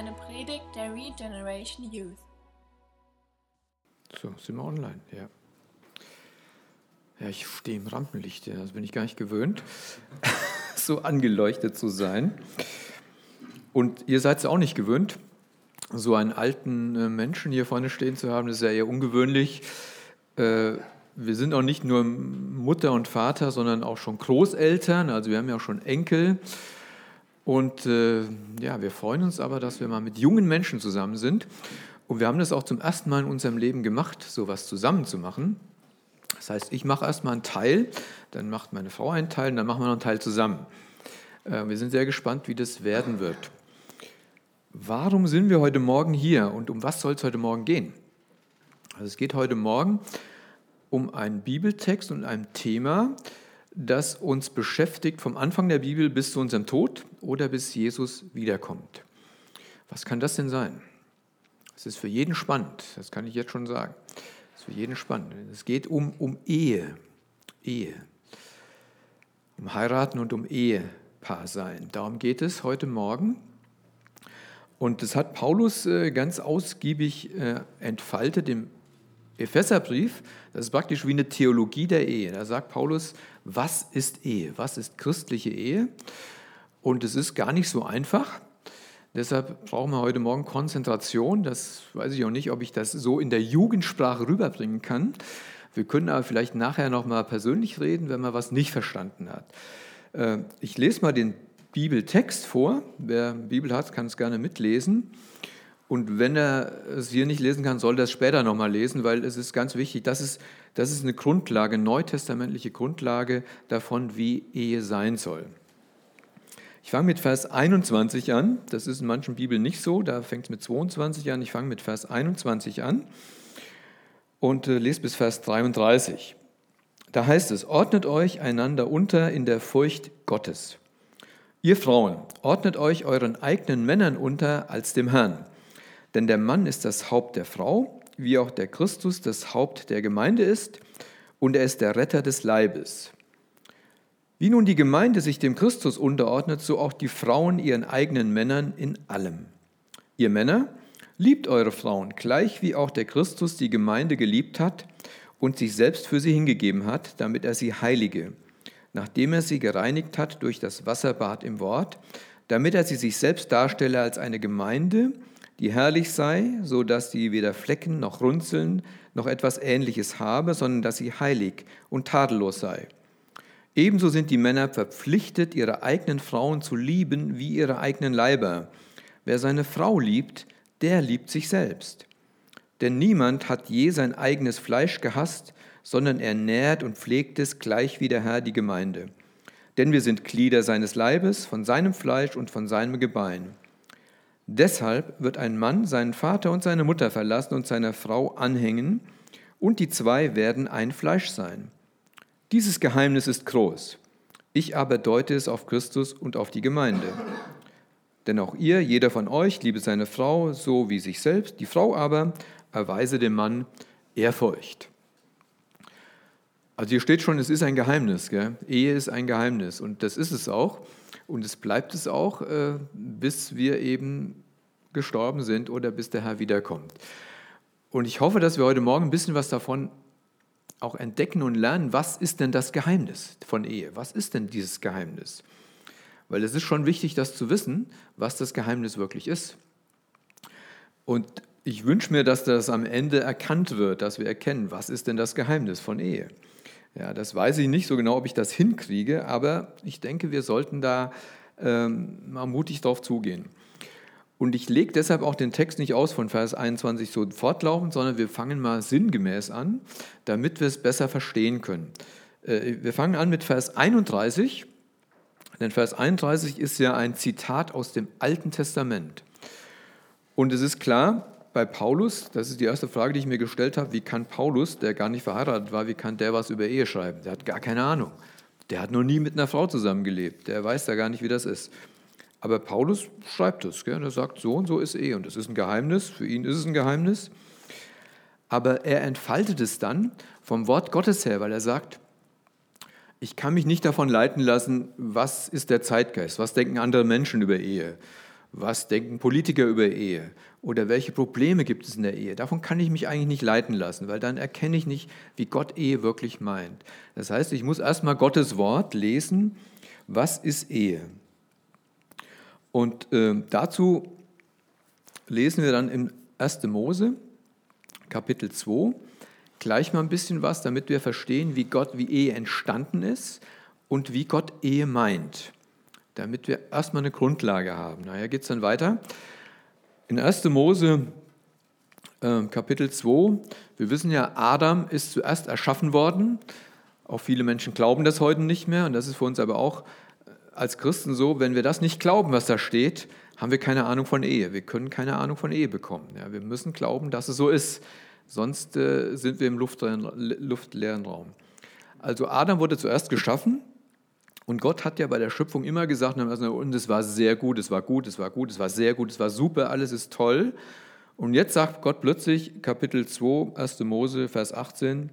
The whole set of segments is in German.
eine Predigt der Regeneration Youth. So, sind wir online, ja. Ja, ich stehe im Rampenlicht, ja, das bin ich gar nicht gewöhnt, so angeleuchtet zu sein. Und ihr seid es auch nicht gewöhnt, so einen alten äh, Menschen hier vorne stehen zu haben, das ist ja eher ungewöhnlich. Äh, wir sind auch nicht nur Mutter und Vater, sondern auch schon Großeltern, also wir haben ja auch schon Enkel. Und äh, ja, wir freuen uns aber, dass wir mal mit jungen Menschen zusammen sind. Und wir haben das auch zum ersten Mal in unserem Leben gemacht, sowas zusammen zu machen. Das heißt, ich mache erstmal einen Teil, dann macht meine Frau einen Teil und dann machen wir noch einen Teil zusammen. Äh, wir sind sehr gespannt, wie das werden wird. Warum sind wir heute Morgen hier und um was soll es heute Morgen gehen? Also es geht heute Morgen um einen Bibeltext und ein Thema, das uns beschäftigt vom Anfang der Bibel bis zu unserem Tod oder bis Jesus wiederkommt. Was kann das denn sein? Es ist für jeden spannend, das kann ich jetzt schon sagen. Es ist für jeden spannend. Es geht um, um Ehe. Ehe. Um heiraten und um Ehepaar sein. Darum geht es heute Morgen. Und das hat Paulus äh, ganz ausgiebig äh, entfaltet im Epheserbrief, das ist praktisch wie eine Theologie der Ehe. Da sagt Paulus, was ist Ehe? Was ist christliche Ehe? Und es ist gar nicht so einfach. Deshalb brauchen wir heute Morgen Konzentration. Das weiß ich auch nicht, ob ich das so in der Jugendsprache rüberbringen kann. Wir können aber vielleicht nachher noch mal persönlich reden, wenn man was nicht verstanden hat. Äh, ich lese mal den Bibeltext vor. Wer Bibel hat, kann es gerne mitlesen. Und wenn er es hier nicht lesen kann, soll er es später nochmal lesen, weil es ist ganz wichtig, das ist, das ist eine Grundlage, neutestamentliche Grundlage davon, wie Ehe sein soll. Ich fange mit Vers 21 an, das ist in manchen Bibeln nicht so, da fängt es mit 22 an, ich fange mit Vers 21 an und äh, lese bis Vers 33. Da heißt es, ordnet euch einander unter in der Furcht Gottes. Ihr Frauen, ordnet euch euren eigenen Männern unter als dem Herrn. Denn der Mann ist das Haupt der Frau, wie auch der Christus das Haupt der Gemeinde ist, und er ist der Retter des Leibes. Wie nun die Gemeinde sich dem Christus unterordnet, so auch die Frauen ihren eigenen Männern in allem. Ihr Männer, liebt eure Frauen, gleich wie auch der Christus die Gemeinde geliebt hat und sich selbst für sie hingegeben hat, damit er sie heilige, nachdem er sie gereinigt hat durch das Wasserbad im Wort, damit er sie sich selbst darstelle als eine Gemeinde, die herrlich sei, so dass sie weder Flecken noch Runzeln noch etwas Ähnliches habe, sondern dass sie heilig und tadellos sei. Ebenso sind die Männer verpflichtet, ihre eigenen Frauen zu lieben wie ihre eigenen Leiber. Wer seine Frau liebt, der liebt sich selbst. Denn niemand hat je sein eigenes Fleisch gehasst, sondern er nährt und pflegt es gleich wie der Herr die Gemeinde. Denn wir sind Glieder seines Leibes, von seinem Fleisch und von seinem Gebein. Deshalb wird ein Mann seinen Vater und seine Mutter verlassen und seiner Frau anhängen, und die zwei werden ein Fleisch sein. Dieses Geheimnis ist groß. Ich aber deute es auf Christus und auf die Gemeinde. Denn auch ihr, jeder von euch, liebe seine Frau so wie sich selbst, die Frau aber erweise dem Mann Ehrfurcht. Also hier steht schon, es ist ein Geheimnis. Gell? Ehe ist ein Geheimnis und das ist es auch. Und es bleibt es auch, äh, bis wir eben gestorben sind oder bis der Herr wiederkommt. Und ich hoffe, dass wir heute Morgen ein bisschen was davon auch entdecken und lernen, was ist denn das Geheimnis von Ehe? Was ist denn dieses Geheimnis? Weil es ist schon wichtig, das zu wissen, was das Geheimnis wirklich ist. Und ich wünsche mir, dass das am Ende erkannt wird, dass wir erkennen, was ist denn das Geheimnis von Ehe? Ja, das weiß ich nicht so genau, ob ich das hinkriege, aber ich denke, wir sollten da ähm, mal mutig drauf zugehen. Und ich lege deshalb auch den Text nicht aus von Vers 21 so fortlaufend, sondern wir fangen mal sinngemäß an, damit wir es besser verstehen können. Äh, wir fangen an mit Vers 31, denn Vers 31 ist ja ein Zitat aus dem Alten Testament. Und es ist klar, bei Paulus, das ist die erste Frage, die ich mir gestellt habe, wie kann Paulus, der gar nicht verheiratet war, wie kann der was über Ehe schreiben? Der hat gar keine Ahnung. Der hat noch nie mit einer Frau zusammengelebt. Der weiß ja gar nicht, wie das ist. Aber Paulus schreibt es. Gell? Er sagt, so und so ist Ehe. Und das ist ein Geheimnis. Für ihn ist es ein Geheimnis. Aber er entfaltet es dann vom Wort Gottes her, weil er sagt, ich kann mich nicht davon leiten lassen, was ist der Zeitgeist, was denken andere Menschen über Ehe Was denken Politiker über Ehe? Oder welche Probleme gibt es in der Ehe? Davon kann ich mich eigentlich nicht leiten lassen, weil dann erkenne ich nicht, wie Gott Ehe wirklich meint. Das heißt, ich muss erstmal Gottes Wort lesen. Was ist Ehe? Und äh, dazu lesen wir dann im 1. Mose, Kapitel 2, gleich mal ein bisschen was, damit wir verstehen, wie Gott, wie Ehe entstanden ist und wie Gott Ehe meint damit wir erstmal eine Grundlage haben. Naja, geht es dann weiter. In 1. Mose äh, Kapitel 2, wir wissen ja, Adam ist zuerst erschaffen worden. Auch viele Menschen glauben das heute nicht mehr und das ist für uns aber auch äh, als Christen so, wenn wir das nicht glauben, was da steht, haben wir keine Ahnung von Ehe. Wir können keine Ahnung von Ehe bekommen. Ja, wir müssen glauben, dass es so ist. Sonst äh, sind wir im luftleeren, luftleeren Raum. Also Adam wurde zuerst geschaffen und Gott hat ja bei der Schöpfung immer gesagt, und es war sehr gut, es war gut, es war gut, es war sehr gut, es war super, alles ist toll. Und jetzt sagt Gott plötzlich, Kapitel 2, 1. Mose, Vers 18,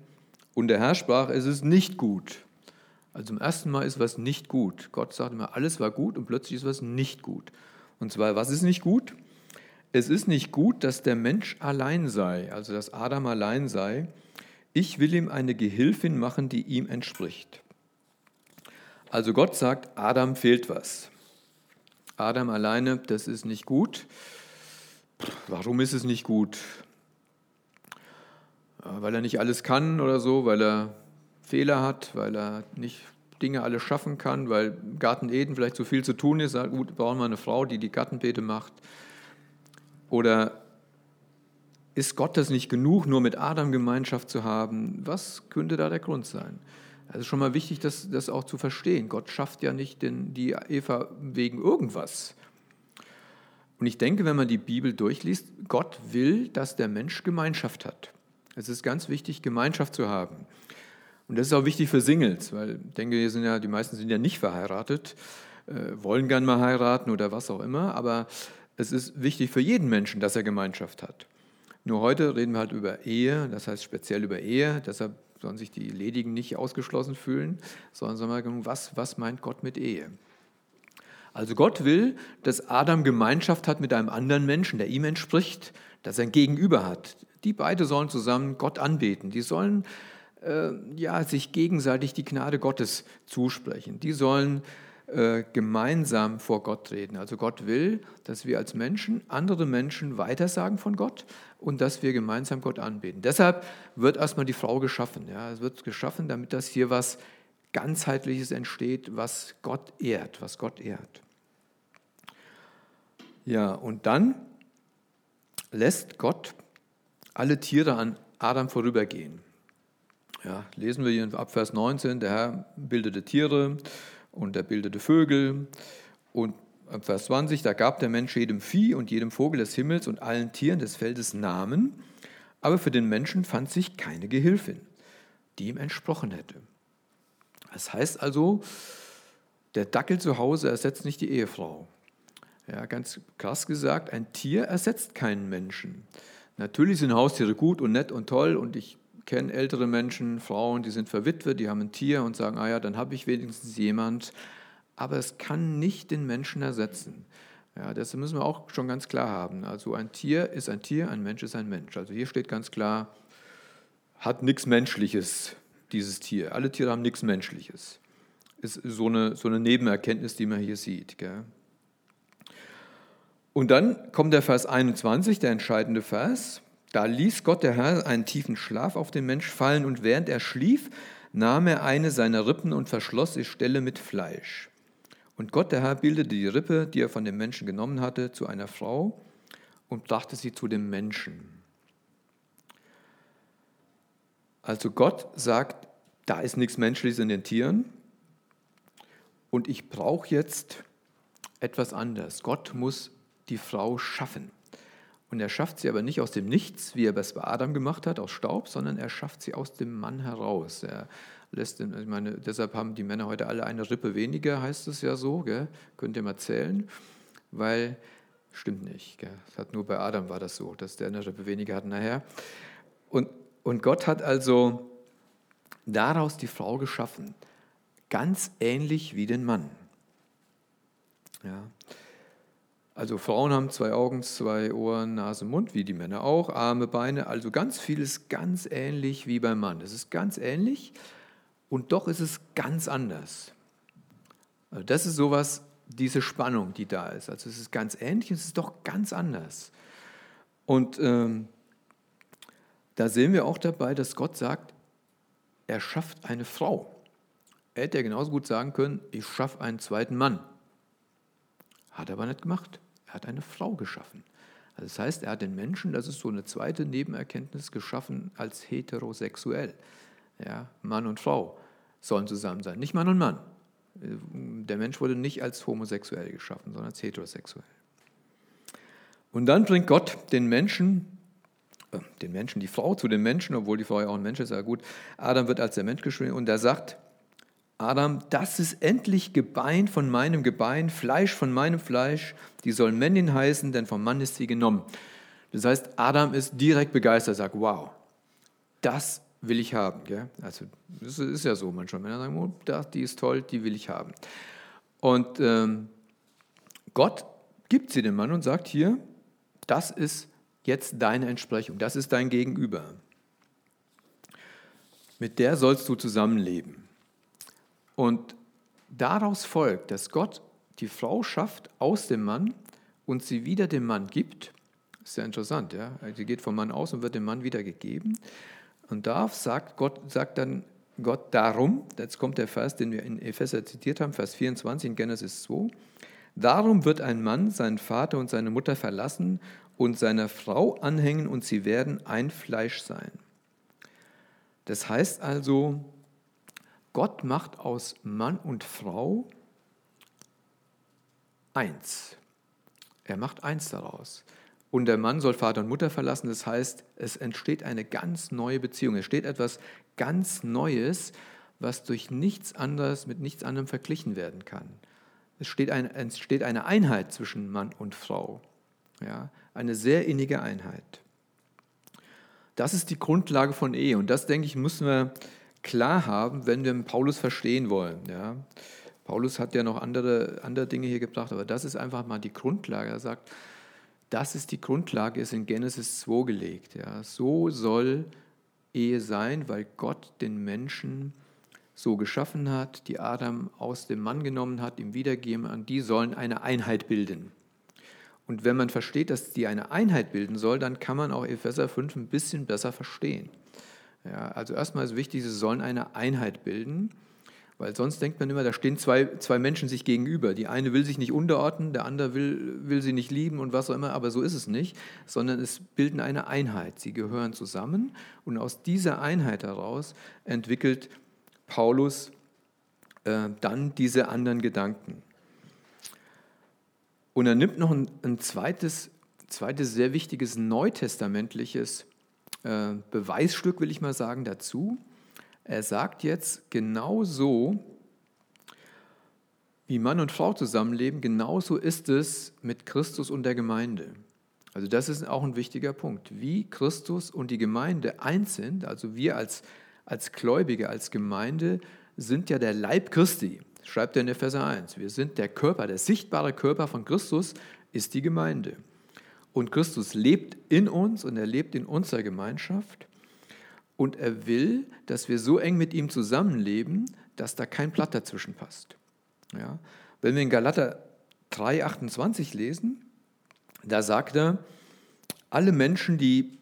und der Herr sprach, es ist nicht gut. Also zum ersten Mal ist was nicht gut. Gott sagt immer, alles war gut und plötzlich ist was nicht gut. Und zwar, was ist nicht gut? Es ist nicht gut, dass der Mensch allein sei, also dass Adam allein sei. Ich will ihm eine Gehilfin machen, die ihm entspricht. Also Gott sagt, Adam fehlt was. Adam alleine, das ist nicht gut. Warum ist es nicht gut? Weil er nicht alles kann oder so, weil er Fehler hat, weil er nicht Dinge alle schaffen kann, weil Garten Eden vielleicht zu viel zu tun ist. Gut, brauchen wir eine Frau, die die Gartenbeete macht. Oder ist Gott das nicht genug, nur mit Adam Gemeinschaft zu haben? Was könnte da der Grund sein? Es ist schon mal wichtig, das, das auch zu verstehen. Gott schafft ja nicht den, die Eva wegen irgendwas. Und ich denke, wenn man die Bibel durchliest, Gott will, dass der Mensch Gemeinschaft hat. Es ist ganz wichtig, Gemeinschaft zu haben. Und das ist auch wichtig für Singles, weil ich denke, hier sind ja, die meisten sind ja nicht verheiratet, äh, wollen gern mal heiraten oder was auch immer, aber es ist wichtig für jeden Menschen, dass er Gemeinschaft hat. Nur heute reden wir halt über Ehe, das heißt speziell über Ehe, deshalb sollen sich die Ledigen nicht ausgeschlossen fühlen, sondern sagen, was, was meint Gott mit Ehe? Also Gott will, dass Adam Gemeinschaft hat mit einem anderen Menschen, der ihm entspricht, dass er ein Gegenüber hat. Die beiden sollen zusammen Gott anbeten. Die sollen äh, ja, sich gegenseitig die Gnade Gottes zusprechen. Die sollen äh, gemeinsam vor Gott reden. Also Gott will, dass wir als Menschen andere Menschen weitersagen von Gott und dass wir gemeinsam Gott anbeten. Deshalb wird erstmal die Frau geschaffen. Ja, es wird geschaffen, damit das hier was ganzheitliches entsteht, was Gott ehrt, was Gott ehrt. Ja, und dann lässt Gott alle Tiere an Adam vorübergehen. Ja, lesen wir hier ab Vers 19, der Herr bildete Tiere, und er bildete Vögel. Und Vers 20, da gab der Mensch jedem Vieh und jedem Vogel des Himmels und allen Tieren des Feldes Namen, aber für den Menschen fand sich keine Gehilfin, die ihm entsprochen hätte. Das heißt also, der Dackel zu Hause ersetzt nicht die Ehefrau. Ja, ganz krass gesagt, ein Tier ersetzt keinen Menschen. Natürlich sind Haustiere gut und nett und toll und ich kenne ältere Menschen, Frauen, die sind verwitwet, die haben ein Tier und sagen, ah ja, dann habe ich wenigstens jemand. Aber es kann nicht den Menschen ersetzen. Ja, das müssen wir auch schon ganz klar haben. Also ein Tier ist ein Tier, ein Mensch ist ein Mensch. Also hier steht ganz klar, hat nichts Menschliches, dieses Tier. Alle Tiere haben nichts Menschliches. Ist so eine, so eine Nebenerkenntnis, die man hier sieht. Gell? Und dann kommt der Vers 21, der entscheidende Vers. Da ließ Gott der Herr einen tiefen Schlaf auf den Mensch fallen und während er schlief, nahm er eine seiner Rippen und verschloss die Stelle mit Fleisch. Und Gott der Herr bildete die Rippe, die er von dem Menschen genommen hatte, zu einer Frau und brachte sie zu dem Menschen. Also Gott sagt, da ist nichts Menschliches in den Tieren und ich brauche jetzt etwas anderes. Gott muss die Frau schaffen. Und er schafft sie aber nicht aus dem Nichts, wie er es bei Adam gemacht hat, aus Staub, sondern er schafft sie aus dem Mann heraus. Er lässt, ich meine, deshalb haben die Männer heute alle eine Rippe weniger, heißt es ja so, gell? könnt ihr mal zählen, weil, stimmt nicht, gell? Das hat nur bei Adam war das so, dass der eine Rippe weniger hat nachher. Und, und Gott hat also daraus die Frau geschaffen, ganz ähnlich wie den Mann. Ja. Also Frauen haben zwei Augen, zwei Ohren, Nase, Mund, wie die Männer auch, Arme, Beine, also ganz vieles ganz ähnlich wie beim Mann. Es ist ganz ähnlich und doch ist es ganz anders. Also das ist sowas, diese Spannung, die da ist. Also es ist ganz ähnlich, es ist doch ganz anders. Und ähm, da sehen wir auch dabei, dass Gott sagt, er schafft eine Frau. Er hätte ja genauso gut sagen können, ich schaffe einen zweiten Mann. Hat er aber nicht gemacht. Er hat eine Frau geschaffen. Also das heißt, er hat den Menschen, das ist so eine zweite Nebenerkenntnis, geschaffen als heterosexuell. Ja, Mann und Frau sollen zusammen sein, nicht Mann und Mann. Der Mensch wurde nicht als homosexuell geschaffen, sondern als heterosexuell. Und dann bringt Gott den Menschen, äh, den Menschen, die Frau zu den Menschen, obwohl die Frau ja auch ein Mensch ist, ja gut. Adam wird als der Mensch geschrieben und er sagt, Adam, das ist endlich Gebein von meinem Gebein, Fleisch von meinem Fleisch, die soll Männin heißen, denn vom Mann ist sie genommen. Das heißt, Adam ist direkt begeistert, sagt, wow, das will ich haben. Gell? Also das ist ja so manchmal, Männer sagen, oh, die ist toll, die will ich haben. Und ähm, Gott gibt sie dem Mann und sagt hier, das ist jetzt deine Entsprechung, das ist dein Gegenüber. Mit der sollst du zusammenleben. Und daraus folgt, dass Gott die Frau schafft aus dem Mann und sie wieder dem Mann gibt. Ist sehr interessant, ja. Sie geht vom Mann aus und wird dem Mann wiedergegeben. Und da sagt Gott, sagt dann Gott darum, jetzt kommt der Vers, den wir in Epheser zitiert haben, Vers 24 in Genesis 2. Darum wird ein Mann seinen Vater und seine Mutter verlassen und seiner Frau anhängen und sie werden ein Fleisch sein. Das heißt also, Gott macht aus Mann und Frau eins. Er macht eins daraus. Und der Mann soll Vater und Mutter verlassen. Das heißt, es entsteht eine ganz neue Beziehung. Es steht etwas ganz Neues, was durch nichts anderes, mit nichts anderem verglichen werden kann. Es steht eine, entsteht eine Einheit zwischen Mann und Frau. Ja, eine sehr innige Einheit. Das ist die Grundlage von Ehe. Und das, denke ich, müssen wir klar haben, wenn wir Paulus verstehen wollen. Ja. Paulus hat ja noch andere, andere Dinge hier gebracht, aber das ist einfach mal die Grundlage. Er sagt, das ist die Grundlage, ist in Genesis 2 gelegt. Ja. So soll Ehe sein, weil Gott den Menschen so geschaffen hat, die Adam aus dem Mann genommen hat, ihm wiedergeben, an die sollen eine Einheit bilden. Und wenn man versteht, dass die eine Einheit bilden soll, dann kann man auch Epheser 5 ein bisschen besser verstehen. Ja, also erstmal ist wichtig, sie sollen eine Einheit bilden, weil sonst denkt man immer, da stehen zwei, zwei Menschen sich gegenüber. Die eine will sich nicht unterordnen, der andere will, will sie nicht lieben und was auch immer, aber so ist es nicht, sondern es bilden eine Einheit. Sie gehören zusammen und aus dieser Einheit heraus entwickelt Paulus äh, dann diese anderen Gedanken. Und er nimmt noch ein, ein zweites, zweites sehr wichtiges neutestamentliches äh, Beweisstück, will ich mal sagen, dazu. Er sagt jetzt, genauso wie Mann und Frau zusammenleben, genauso ist es mit Christus und der Gemeinde. Also das ist auch ein wichtiger Punkt. Wie Christus und die Gemeinde eins sind, also wir als, als Gläubige, als Gemeinde, sind ja der Leib Christi, schreibt er in Epheser 1. Wir sind der Körper, der sichtbare Körper von Christus ist die Gemeinde. Und Christus lebt in uns und er lebt in unserer Gemeinschaft. Und er will, dass wir so eng mit ihm zusammenleben, dass da kein Blatt dazwischen passt. Ja? Wenn wir in Galater 3,28 lesen, da sagt er, alle Menschen, die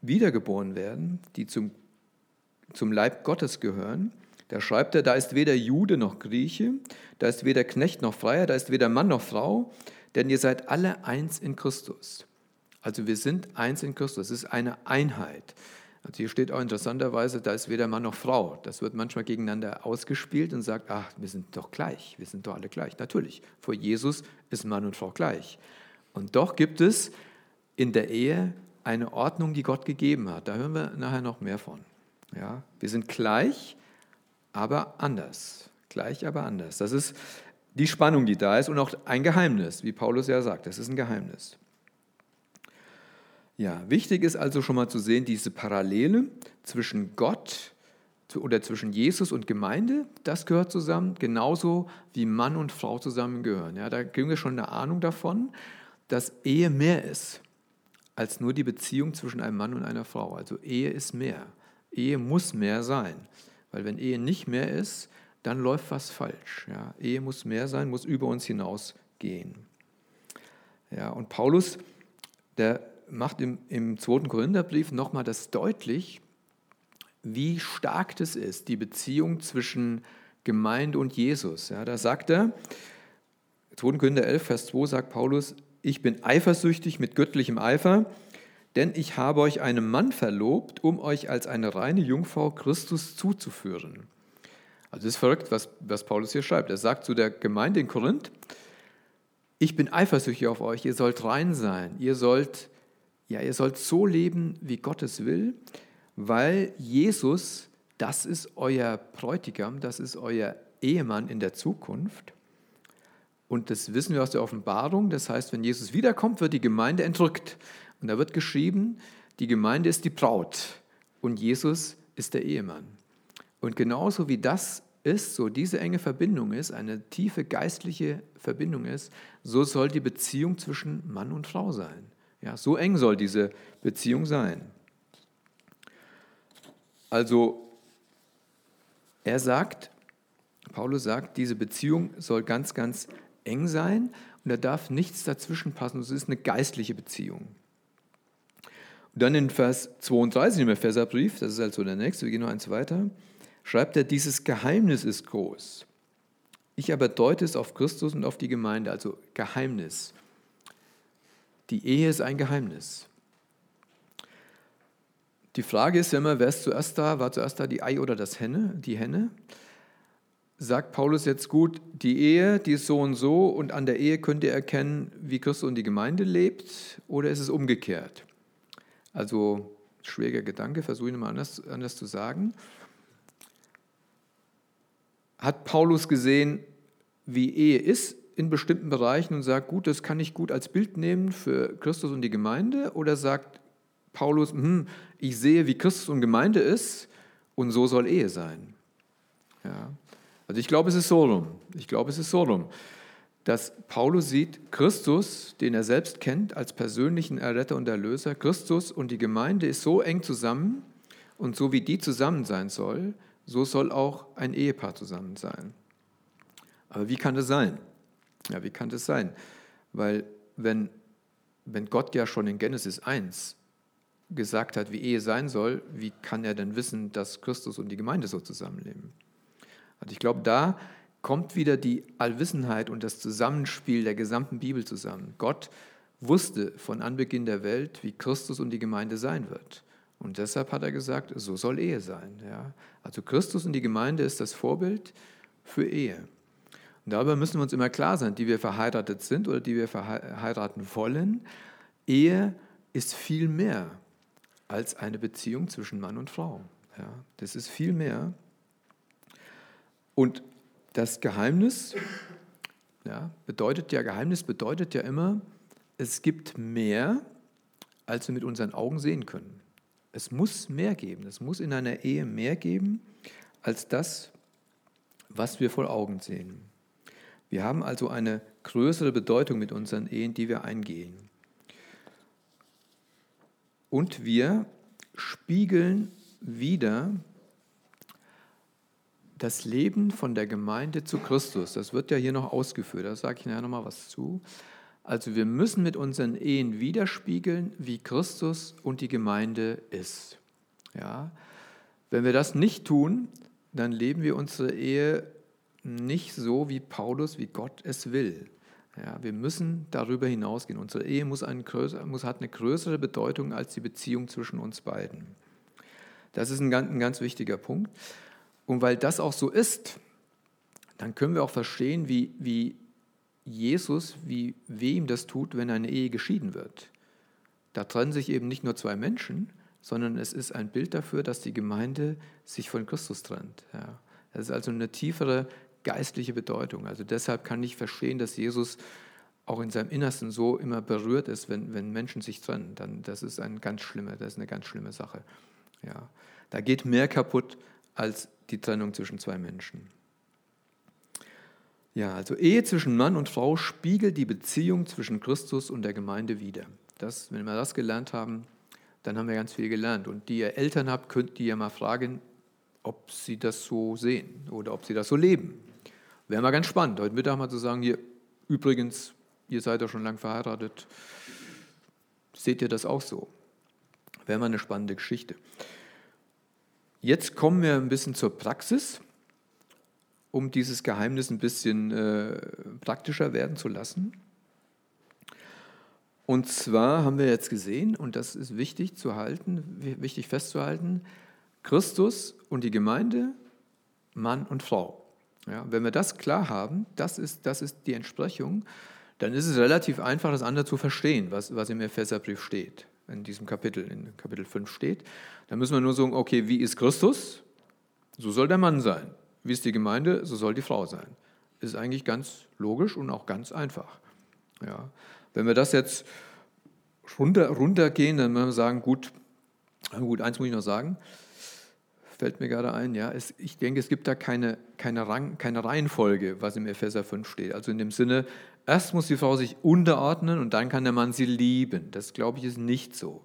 wiedergeboren werden, die zum, zum Leib Gottes gehören, da schreibt er, da ist weder Jude noch Grieche, da ist weder Knecht noch Freier, da ist weder Mann noch Frau, denn ihr seid alle eins in Christus. Also wir sind eins in Christus, es ist eine Einheit. Also hier steht auch interessanterweise, da ist weder Mann noch Frau. Das wird manchmal gegeneinander ausgespielt und sagt, ach, wir sind doch gleich, wir sind doch alle gleich. Natürlich, vor Jesus ist Mann und Frau gleich. Und doch gibt es in der Ehe eine Ordnung, die Gott gegeben hat. Da hören wir nachher noch mehr von. Ja, wir sind gleich, aber anders. Gleich, aber anders. Das ist die Spannung, die da ist und auch ein Geheimnis, wie Paulus ja sagt, das ist ein Geheimnis. Ja, wichtig ist also schon mal zu sehen, diese Parallele zwischen Gott, oder zwischen Jesus und Gemeinde, das gehört zusammen, genauso wie Mann und Frau zusammengehören. Ja, da kriegen wir schon eine Ahnung davon, dass Ehe mehr ist als nur die Beziehung zwischen einem Mann und einer Frau. Also Ehe ist mehr. Ehe muss mehr sein. Weil wenn Ehe nicht mehr ist, dann läuft was falsch. Ja, Ehe muss mehr sein, muss über uns hinausgehen. Ja, und Paulus, der macht im, im 2. Korintherbrief nochmal das deutlich, wie stark das ist, die Beziehung zwischen Gemeinde und Jesus. Ja, da sagt er, 2. Korinther 11, Vers 2 sagt Paulus, ich bin eifersüchtig mit göttlichem Eifer, denn ich habe euch einem Mann verlobt, um euch als eine reine Jungfrau Christus zuzuführen. Also das ist verrückt, was, was Paulus hier schreibt. Er sagt zu der Gemeinde in Korinth, ich bin eifersüchtig auf euch, ihr sollt rein sein, ihr sollt, ja, ihr sollt so leben, wie Gott es will, weil Jesus, das ist euer Bräutigam, das ist euer Ehemann in der Zukunft. Und das wissen wir aus der Offenbarung. Das heißt, wenn Jesus wiederkommt, wird die Gemeinde entrückt. Und da wird geschrieben, die Gemeinde ist die Braut und Jesus ist der Ehemann. Und genauso wie das ist, so diese enge Verbindung ist, eine tiefe geistliche Verbindung ist, so soll die Beziehung zwischen Mann und Frau sein. Ja, so eng soll diese Beziehung sein. Also er sagt, Paulus sagt, diese Beziehung soll ganz, ganz eng sein und da darf nichts dazwischen passen. Es ist eine geistliche Beziehung. Und dann in Vers 32 im Epheserbrief, das ist also der nächste, wir gehen noch eins weiter, schreibt er, dieses Geheimnis ist groß. Ich aber deute es auf Christus und auf die Gemeinde, also Geheimnis. Die Ehe ist ein Geheimnis. Die Frage ist ja immer, wer ist zuerst da? War zuerst da die Ei oder das Henne, die Henne? Sagt Paulus jetzt gut, die Ehe, die ist so und so und an der Ehe könnt ihr erkennen, wie Christus und die Gemeinde lebt oder ist es umgekehrt? Also schwieriger Gedanke, versuche ich mal anders, anders zu sagen hat Paulus gesehen, wie Ehe ist in bestimmten Bereichen und sagt, gut, das kann ich gut als Bild nehmen für Christus und die Gemeinde? Oder sagt Paulus, hm, ich sehe, wie Christus und Gemeinde ist und so soll Ehe sein? Ja. Also ich glaube, es ist so rum. Ich glaube, es ist so rum, dass Paulus sieht Christus, den er selbst kennt, als persönlichen Erretter und Erlöser. Christus und die Gemeinde ist so eng zusammen und so wie die zusammen sein soll, so soll auch ein Ehepaar zusammen sein. Aber wie kann das sein? Ja, wie kann das sein? Weil wenn, wenn Gott ja schon in Genesis 1 gesagt hat, wie Ehe sein soll, wie kann er denn wissen, dass Christus und die Gemeinde so zusammenleben? Also ich glaube, da kommt wieder die Allwissenheit und das Zusammenspiel der gesamten Bibel zusammen. Gott wusste von Anbeginn der Welt, wie Christus und die Gemeinde sein wird. Und deshalb hat er gesagt, so soll Ehe sein. Ja? Also Christus und die Gemeinde ist das Vorbild für Ehe. Darüber müssen wir uns immer klar sein, die wir verheiratet sind oder die wir verheiraten wollen. Ehe ist viel mehr als eine Beziehung zwischen Mann und Frau. Ja? Das ist viel mehr. Und das Geheimnis ja, bedeutet ja, Geheimnis bedeutet ja immer, es gibt mehr, als wir mit unseren Augen sehen können. Es muss mehr geben. Es muss in einer Ehe mehr geben als das, was wir vor Augen sehen. Wir haben also eine größere Bedeutung mit unseren Ehen, die wir eingehen. Und wir spiegeln wieder das Leben von der Gemeinde zu Christus. Das wird ja hier noch ausgeführt, da sage ich nachher nochmal was zu. Also wir müssen mit unseren Ehen widerspiegeln, wie Christus und die Gemeinde ist. Ja? Wenn wir das nicht tun, dann leben wir unsere Ehe nicht so, wie Paulus, wie Gott es will. Ja, wir müssen darüber hinausgehen. Unsere Ehe muss, ein größer, muss, hat eine größere Bedeutung als die Beziehung zwischen uns beiden. Das ist ein ganz, ein ganz wichtiger Punkt. Und weil das auch so ist, dann können wir auch verstehen, wie, wie Jesus, wie weh ihm das tut, wenn eine Ehe geschieden wird. Da trennen sich eben nicht nur zwei Menschen, sondern es ist ein Bild dafür, dass die Gemeinde sich von Christus trennt. Ja. Das ist also eine tiefere geistliche Bedeutung. Also deshalb kann ich verstehen, dass Jesus auch in seinem Innersten so immer berührt ist, wenn, wenn Menschen sich trennen. Dann, das ist eine ganz schlimme, das ist eine ganz schlimme Sache. Ja. Da geht mehr kaputt, als die Trennung zwischen zwei Menschen. Ja, also Ehe zwischen Mann und Frau spiegelt die Beziehung zwischen Christus und der Gemeinde wider. Das, wenn wir das gelernt haben, dann haben wir ganz viel gelernt. Und die ihr Eltern habt, könnt ihr mal fragen, ob sie das so sehen oder ob sie das so leben. Wäre mal ganz spannend, heute Mittag mal zu sagen, hier, übrigens, ihr seid doch schon lange verheiratet, seht ihr das auch so? Wäre mal eine spannende Geschichte. Jetzt kommen wir ein bisschen zur Praxis um dieses Geheimnis ein bisschen äh, praktischer werden zu lassen. Und zwar haben wir jetzt gesehen, und das ist wichtig zu halten, wichtig festzuhalten, Christus und die Gemeinde, Mann und Frau. Ja, wenn wir das klar haben, das ist, das ist die Entsprechung, dann ist es relativ einfach, das andere zu verstehen, was, was im Epheserbrief steht, in diesem Kapitel, in Kapitel 5 steht. Da müssen wir nur sagen, okay, wie ist Christus? So soll der Mann sein. Wie ist die Gemeinde, so soll die Frau sein. Ist eigentlich ganz logisch und auch ganz einfach. Ja. Wenn wir das jetzt runter, runtergehen, dann müssen wir sagen, gut, gut, eins muss ich noch sagen, fällt mir gerade ein, ja, es, ich denke, es gibt da keine, keine, Rang, keine Reihenfolge, was im Epheser 5 steht. Also in dem Sinne, erst muss die Frau sich unterordnen und dann kann der Mann sie lieben. Das, glaube ich, ist nicht so.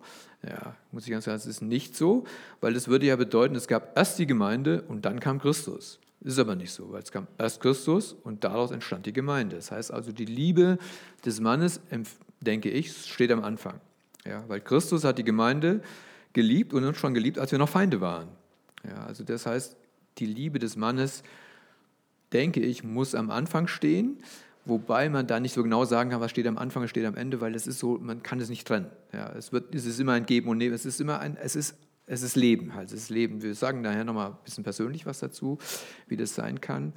Ja, muss ich ganz sagen, es ist nicht so, weil das würde ja bedeuten, es gab erst die Gemeinde und dann kam Christus. Ist aber nicht so, weil es kam erst Christus und daraus entstand die Gemeinde. Das heißt also, die Liebe des Mannes, denke ich, steht am Anfang. Ja, weil Christus hat die Gemeinde geliebt und uns schon geliebt, als wir noch Feinde waren. Ja, also das heißt, die Liebe des Mannes, denke ich, muss am Anfang stehen, wobei man da nicht so genau sagen kann, was steht am Anfang, was steht am Ende, weil es ist so, man kann es nicht trennen. Ja, es, wird, es ist immer ein Geben und Nehmen, es ist immer ein, es ist es ist Leben, halt, es ist Leben. Wir sagen daher nochmal ein bisschen persönlich was dazu, wie das sein kann.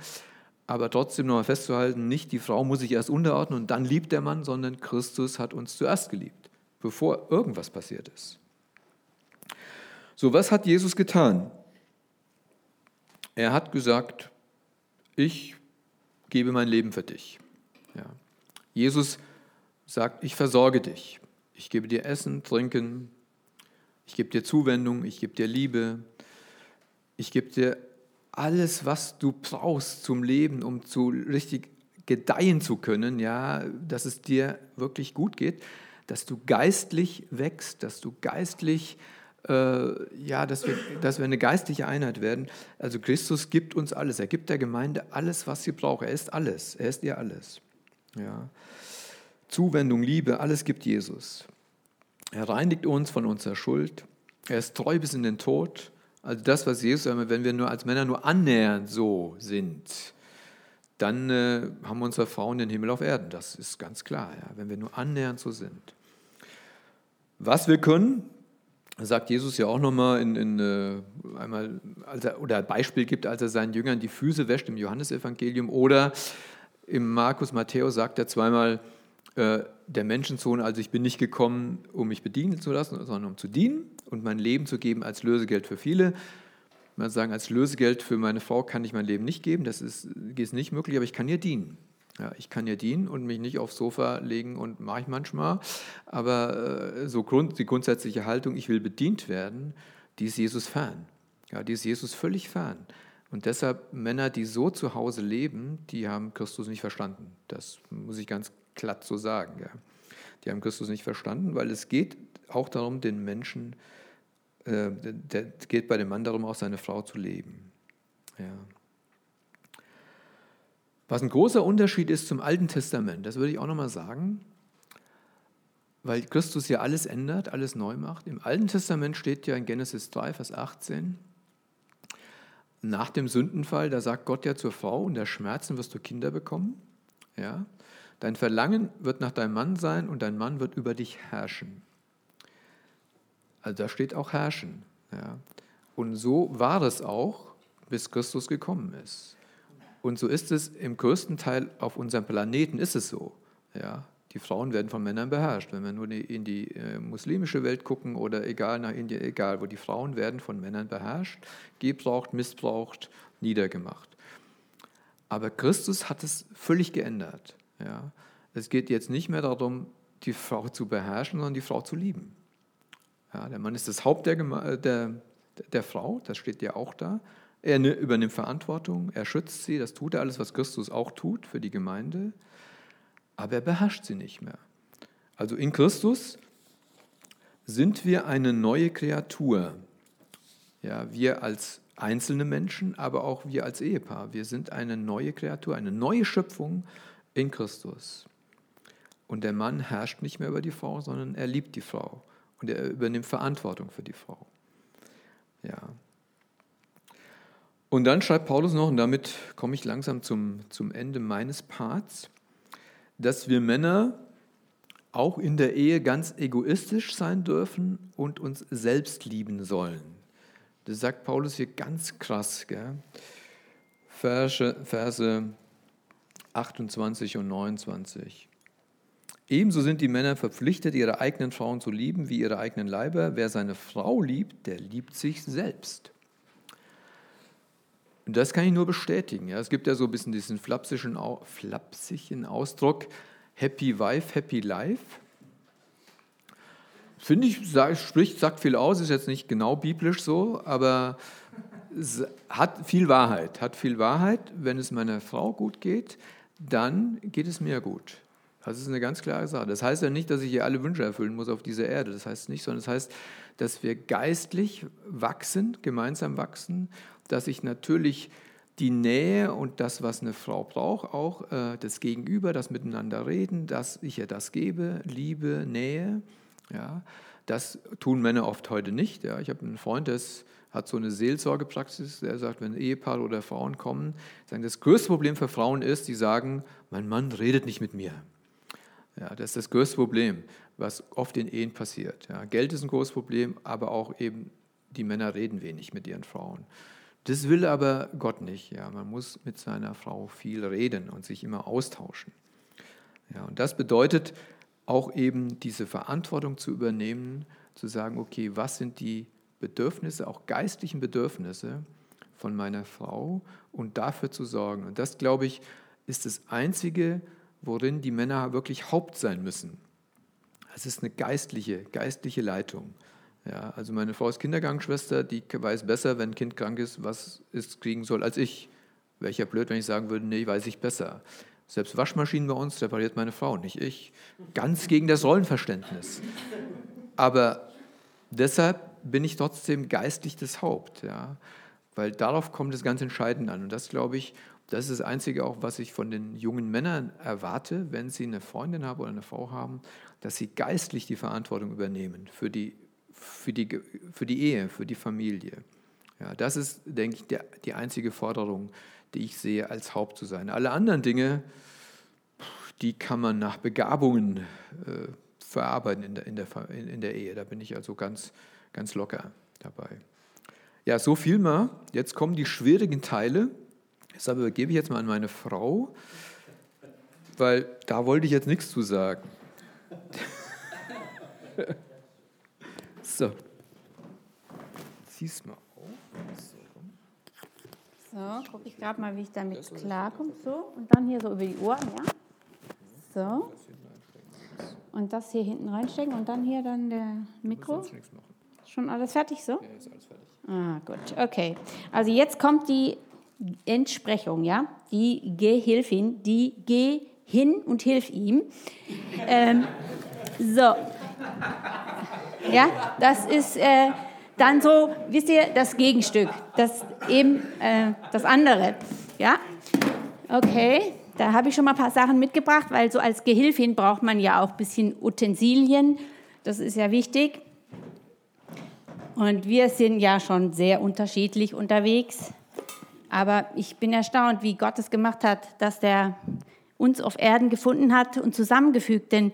Aber trotzdem nochmal festzuhalten, nicht die Frau muss sich erst unterordnen und dann liebt der Mann, sondern Christus hat uns zuerst geliebt, bevor irgendwas passiert ist. So, was hat Jesus getan? Er hat gesagt, ich gebe mein Leben für dich. Ja. Jesus sagt, ich versorge dich. Ich gebe dir Essen, Trinken, ich gebe dir Zuwendung, ich gebe dir Liebe, ich gebe dir alles, was du brauchst zum Leben, um zu richtig gedeihen zu können, ja, dass es dir wirklich gut geht, dass du geistlich wächst, dass du geistlich, äh, ja, dass wir, dass wir eine geistliche Einheit werden. Also Christus gibt uns alles. Er gibt der Gemeinde alles, was sie braucht. Er ist alles. Er ist ihr alles. Ja. Zuwendung, Liebe, alles gibt Jesus. Er reinigt uns von unserer Schuld. Er ist treu bis in den Tod. Also das, was Jesus, wenn wir nur als Männer nur annähernd so sind, dann äh, haben unsere Frauen den Himmel auf Erden. Das ist ganz klar, ja, wenn wir nur annähernd so sind. Was wir können, sagt Jesus ja auch nochmal in, in äh, einmal, er, oder Beispiel gibt, als er seinen Jüngern die Füße wäscht im Johannesevangelium oder im Markus Matthäus sagt er zweimal, äh, der Menschensohn, also ich bin nicht gekommen, um mich bedienen zu lassen, sondern um zu dienen und mein Leben zu geben als Lösegeld für viele. Man sagen, als Lösegeld für meine Frau kann ich mein Leben nicht geben, das ist, ist nicht möglich, aber ich kann ihr dienen. Ja, ich kann ihr dienen und mich nicht aufs Sofa legen und mache ich manchmal. Aber äh, so Grund, die grundsätzliche Haltung, ich will bedient werden, die ist Jesus fern. Ja, die ist Jesus völlig fern. Und deshalb Männer, die so zu Hause leben, die haben Christus nicht verstanden. Das muss ich ganz glatt so sagen. Ja. Die haben Christus nicht verstanden, weil es geht auch darum, den Menschen, äh, der, geht bei dem Mann darum, auch seine Frau zu leben. Ja. Was ein großer Unterschied ist zum Alten Testament, das würde ich auch nochmal sagen, weil Christus ja alles ändert, alles neu macht. Im Alten Testament steht ja in Genesis 3, Vers 18, nach dem Sündenfall, da sagt Gott ja zur Frau, unter Schmerzen wirst du Kinder bekommen. Ja? Dein Verlangen wird nach deinem Mann sein und dein Mann wird über dich herrschen. Also da steht auch herrschen. Ja. Und so war es auch, bis Christus gekommen ist. Und so ist es im größten Teil auf unserem Planeten, ist es so. Ja. Die Frauen werden von Männern beherrscht. Wenn wir nur in die äh, muslimische Welt gucken oder egal nach Indien, egal wo, die Frauen werden von Männern beherrscht, gebraucht, missbraucht, niedergemacht. Aber Christus hat es völlig geändert. Ja. Es geht jetzt nicht mehr darum, die Frau zu beherrschen, sondern die Frau zu lieben. Ja, der Mann ist das Haupt der, der, der Frau, das steht ja auch da. Er übernimmt Verantwortung, er schützt sie, das tut er alles, was Christus auch tut für die Gemeinde, aber er beherrscht sie nicht mehr. Also in Christus sind wir eine neue Kreatur. Ja, wir als einzelne Menschen, aber auch wir als Ehepaar. Wir sind eine neue Kreatur, eine neue Schöpfung in Christus. Und der Mann herrscht nicht mehr über die Frau, sondern er liebt die Frau und er übernimmt Verantwortung für die Frau. Ja. Und dann schreibt Paulus noch, und damit komme ich langsam zum, zum Ende meines Parts, dass wir Männer auch in der Ehe ganz egoistisch sein dürfen und uns selbst lieben sollen. Das sagt Paulus hier ganz krass. Gell? Verse, Verse 28 und 29. Ebenso sind die Männer verpflichtet, ihre eigenen Frauen zu lieben wie ihre eigenen Leiber. Wer seine Frau liebt, der liebt sich selbst. Und das kann ich nur bestätigen. Ja. Es gibt ja so ein bisschen diesen flapsischen, flapsigen Ausdruck, Happy Wife, Happy Life. Finde ich, spricht, sagt viel aus, ist jetzt nicht genau biblisch so, aber hat viel Wahrheit. Hat viel Wahrheit. Wenn es meiner Frau gut geht, dann geht es mir gut. Das ist eine ganz klare Sache. Das heißt ja nicht, dass ich ihr alle Wünsche erfüllen muss auf dieser Erde. Das heißt nicht, sondern das heißt, dass wir geistlich wachsen, gemeinsam wachsen, dass ich natürlich die Nähe und das, was eine Frau braucht, auch äh, das Gegenüber, das Miteinander reden, dass ich ihr das gebe, Liebe, Nähe. Ja, das tun Männer oft heute nicht. Ja. Ich habe einen Freund, der hat so eine Seelsorgepraxis, der sagt, wenn Ehepaare oder Frauen kommen, sagen, das größte Problem für Frauen ist, die sagen, mein Mann redet nicht mit mir. Ja, das ist das größte Problem, was oft in Ehen passiert. Ja, Geld ist ein großes Problem, aber auch eben die Männer reden wenig mit ihren Frauen. Das will aber Gott nicht. Ja, man muss mit seiner Frau viel reden und sich immer austauschen. Ja, und das bedeutet auch eben diese Verantwortung zu übernehmen, zu sagen, okay, was sind die Bedürfnisse, auch geistlichen Bedürfnisse von meiner Frau und dafür zu sorgen. Und das, glaube ich, ist das Einzige, worin die Männer wirklich Haupt sein müssen. Es ist eine geistliche, geistliche Leitung. Ja, also meine Frau ist Kindergangsschwester, die weiß besser, wenn ein Kind krank ist, was es kriegen soll, als ich. Wäre ich ja blöd, wenn ich sagen würde, nee, weiß ich besser. Selbst Waschmaschinen bei uns repariert meine Frau, nicht ich. Ganz gegen das Rollenverständnis. Aber deshalb bin ich trotzdem geistlich das Haupt, ja, weil darauf kommt es ganz entscheidend an. Und das, glaube ich, das ist das Einzige auch, was ich von den jungen Männern erwarte, wenn sie eine Freundin haben oder eine Frau haben, dass sie geistlich die Verantwortung übernehmen für die, für die, für die Ehe, für die Familie. Ja, das ist, denke ich, der, die einzige Forderung, die ich sehe, als Haupt zu sein. Alle anderen Dinge, die kann man nach Begabungen äh, verarbeiten in der, in, der, in der Ehe. Da bin ich also ganz, ganz locker dabei. Ja, so viel mal. Jetzt kommen die schwierigen Teile. Deshalb übergebe ich jetzt mal an meine Frau, weil da wollte ich jetzt nichts zu sagen. so. Zieh's mal auf. So, gucke ich gerade mal, wie ich damit klarkomme. So, und dann hier so über die Ohren, ja. So. Und das hier hinten reinstecken und dann hier dann der Mikro. Schon alles fertig so? Ja, ist alles fertig. Ah, gut, okay. Also jetzt kommt die Entsprechung, ja, die Gehilfin, die geh hin und hilf ihm. Ähm, so, ja, das ist äh, dann so, wisst ihr, das Gegenstück, das eben äh, das andere, ja. Okay, da habe ich schon mal ein paar Sachen mitgebracht, weil so als Gehilfin braucht man ja auch ein bisschen Utensilien, das ist ja wichtig. Und wir sind ja schon sehr unterschiedlich unterwegs. Aber ich bin erstaunt, wie Gott es gemacht hat, dass der uns auf Erden gefunden hat und zusammengefügt. Denn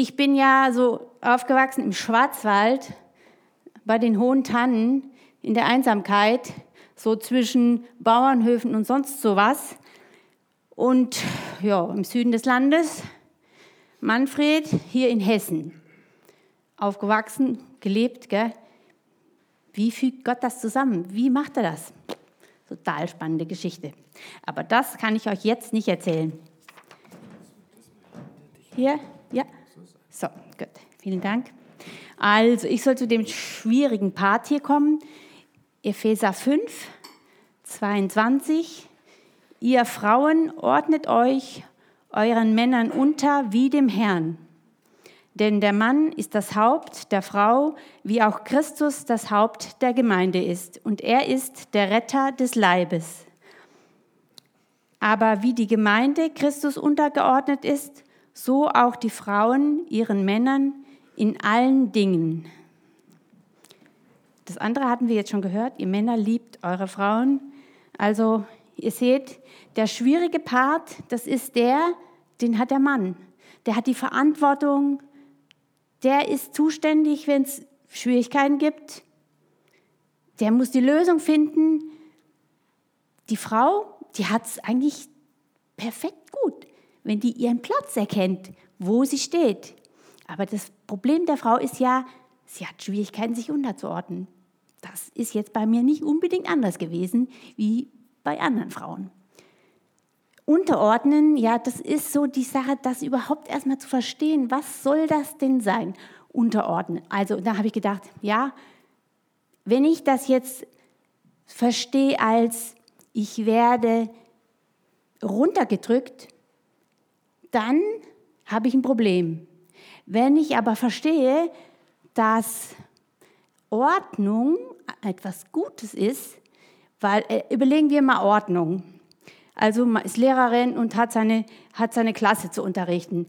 ich bin ja so aufgewachsen im Schwarzwald bei den hohen Tannen in der Einsamkeit, so zwischen Bauernhöfen und sonst sowas. Und ja, im Süden des Landes, Manfred, hier in Hessen. Aufgewachsen, gelebt, gell? Wie fügt Gott das zusammen? Wie macht er das? Total spannende Geschichte. Aber das kann ich euch jetzt nicht erzählen. Hier? So, gut. Vielen Dank. Also, ich soll zu dem schwierigen Part hier kommen. Epheser 5, 22. Ihr Frauen ordnet euch euren Männern unter wie dem Herrn. Denn der Mann ist das Haupt der Frau, wie auch Christus das Haupt der Gemeinde ist. Und er ist der Retter des Leibes. Aber wie die Gemeinde Christus untergeordnet ist, so auch die Frauen ihren Männern in allen Dingen. Das andere hatten wir jetzt schon gehört, ihr Männer liebt eure Frauen. Also ihr seht, der schwierige Part, das ist der, den hat der Mann. Der hat die Verantwortung, der ist zuständig, wenn es Schwierigkeiten gibt. Der muss die Lösung finden. Die Frau, die hat es eigentlich perfekt gut, wenn die ihren Platz erkennt, wo sie steht. Aber das Problem der Frau ist ja, sie hat Schwierigkeiten, sich unterzuordnen. Das ist jetzt bei mir nicht unbedingt anders gewesen wie bei anderen Frauen. Unterordnen, ja, das ist so die Sache, das überhaupt erstmal zu verstehen, was soll das denn sein? Unterordnen. Also da habe ich gedacht, ja, wenn ich das jetzt verstehe als ich werde runtergedrückt, dann habe ich ein Problem. Wenn ich aber verstehe, dass Ordnung etwas Gutes ist, weil äh, überlegen wir mal Ordnung. Also man ist Lehrerin und hat seine, hat seine Klasse zu unterrichten.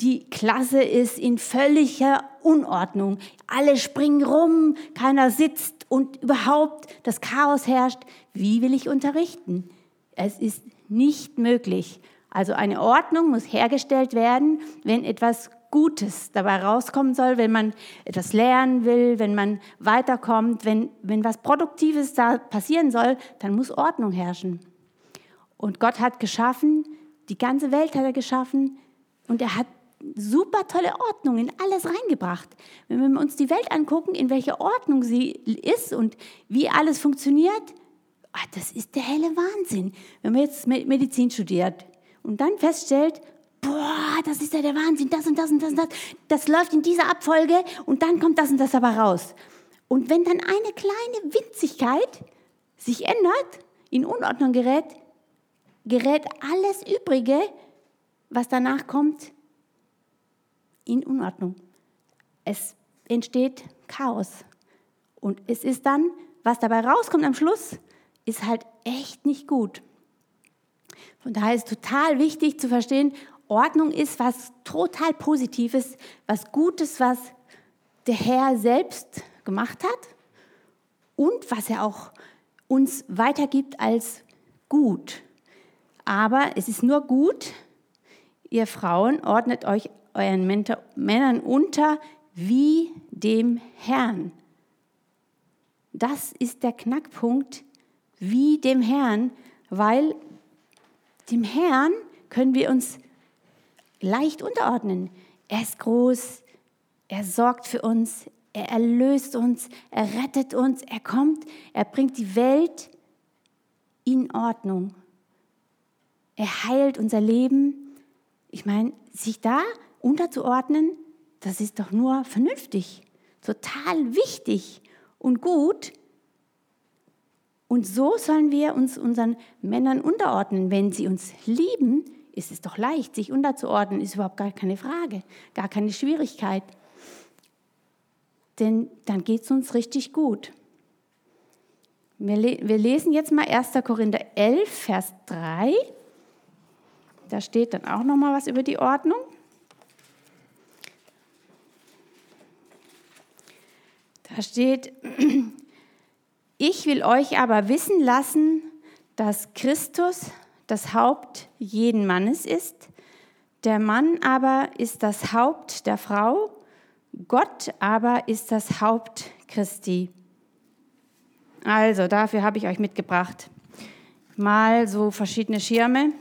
Die Klasse ist in völliger Unordnung. Alle springen rum, keiner sitzt und überhaupt das Chaos herrscht. Wie will ich unterrichten? Es ist nicht möglich. Also eine Ordnung muss hergestellt werden, wenn etwas Gutes dabei rauskommen soll, wenn man etwas lernen will, wenn man weiterkommt, wenn, wenn was Produktives da passieren soll, dann muss Ordnung herrschen. Und Gott hat geschaffen, die ganze Welt hat er geschaffen und er hat super tolle Ordnung in alles reingebracht. Wenn wir uns die Welt angucken, in welcher Ordnung sie ist und wie alles funktioniert, ah, das ist der helle Wahnsinn. Wenn man jetzt Medizin studiert und dann feststellt, boah, das ist ja der Wahnsinn, das und das und das und das, das läuft in dieser Abfolge und dann kommt das und das aber raus. Und wenn dann eine kleine Winzigkeit sich ändert, in Unordnung gerät, gerät alles Übrige, was danach kommt, in Unordnung. Es entsteht Chaos. Und es ist dann, was dabei rauskommt am Schluss, ist halt echt nicht gut. Von daher ist total wichtig zu verstehen, Ordnung ist was total Positives, was Gutes, was der Herr selbst gemacht hat und was er auch uns weitergibt als gut. Aber es ist nur gut, ihr Frauen ordnet euch euren Männern unter wie dem Herrn. Das ist der Knackpunkt, wie dem Herrn, weil dem Herrn können wir uns leicht unterordnen. Er ist groß, er sorgt für uns, er erlöst uns, er rettet uns, er kommt, er bringt die Welt in Ordnung. Er heilt unser Leben. Ich meine, sich da unterzuordnen, das ist doch nur vernünftig, total wichtig und gut. Und so sollen wir uns unseren Männern unterordnen. Wenn sie uns lieben, ist es doch leicht, sich unterzuordnen, ist überhaupt gar keine Frage, gar keine Schwierigkeit. Denn dann geht es uns richtig gut. Wir, lesen jetzt mal 1. Korinther 11, Vers 3. Da steht dann auch noch mal was über die Ordnung. Da steht, ich will euch aber wissen lassen, dass Christus das Haupt jeden Mannes ist, der Mann aber ist das Haupt der Frau, Gott aber ist das Haupt Christi. Also, dafür habe ich euch mitgebracht mal so verschiedene Schirme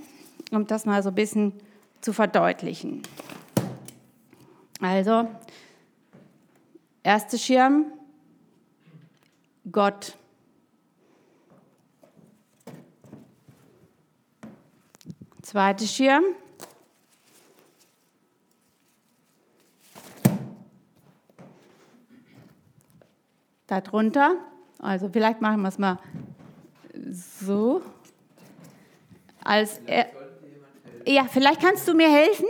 um das mal so ein bisschen zu verdeutlichen. Also, erster Schirm, Gott. Zweiter Schirm, darunter, also vielleicht machen wir es mal So. Als er, ja, vielleicht kannst du mir helfen.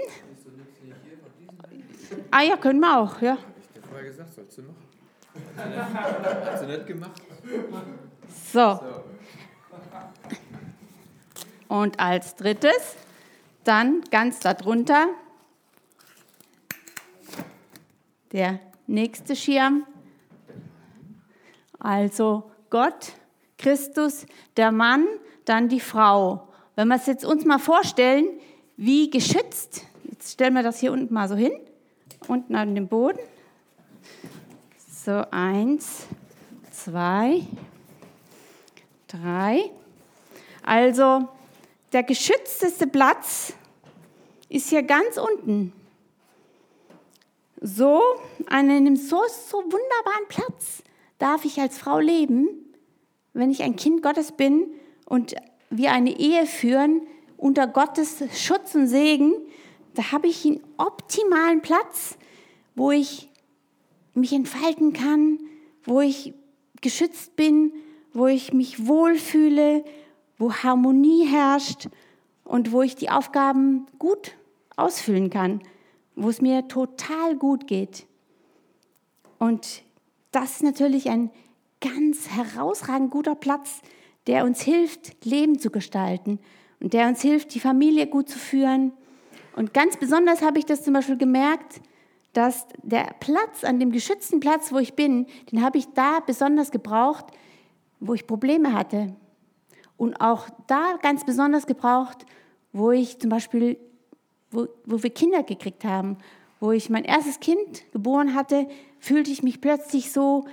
Ah ja, können wir auch, ja. Ich dir vorher gesagt, sollst du machen. Hat sie nicht gemacht? So. Und als drittes, dann ganz darunter, der nächste Schirm. Also Gott, Christus, der Mann, dann die Frau. Wenn wir es jetzt uns mal vorstellen, wie geschützt, jetzt stellen wir das hier unten mal so hin, unten an dem Boden. So, eins, zwei, drei. Also der geschützteste Platz ist hier ganz unten. So, an einem so, so wunderbaren Platz darf ich als Frau leben, wenn ich ein Kind Gottes bin und wir eine Ehe führen unter Gottes Schutz und Segen. Da habe ich einen optimalen Platz, wo ich mich entfalten kann, wo ich geschützt bin, wo ich mich wohlfühle, wo Harmonie herrscht und wo ich die Aufgaben gut ausfüllen kann, wo es mir total gut geht. Und das ist natürlich ein ganz herausragend guter Platz, der uns hilft, Leben zu gestalten und der uns hilft, die Familie gut zu führen. Und ganz besonders habe ich das zum Beispiel gemerkt, dass der Platz, an dem geschützten Platz, wo ich bin, den habe ich da besonders gebraucht, wo ich Probleme hatte. Und auch da ganz besonders gebraucht, wo ich zum Beispiel, wo, wo wir Kinder gekriegt haben, wo ich mein erstes Kind geboren hatte, fühlte ich mich plötzlich so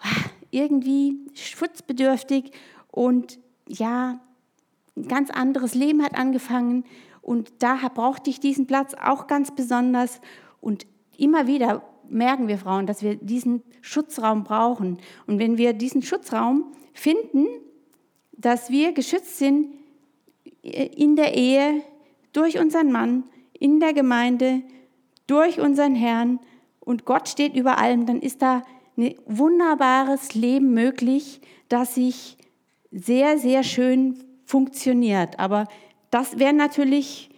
ah, irgendwie schutzbedürftig. Und ja, ein ganz anderes Leben hat angefangen. Und da brauchte ich diesen Platz auch ganz besonders. Und immer wieder merken wir Frauen, dass wir diesen Schutzraum brauchen. Und wenn wir diesen Schutzraum finden, dass wir geschützt sind in der Ehe, durch unseren Mann, in der Gemeinde, durch unseren Herrn und Gott steht über allem, dann ist da ein wunderbares Leben möglich, das sich sehr, sehr schön funktioniert. Aber das wäre natürlich,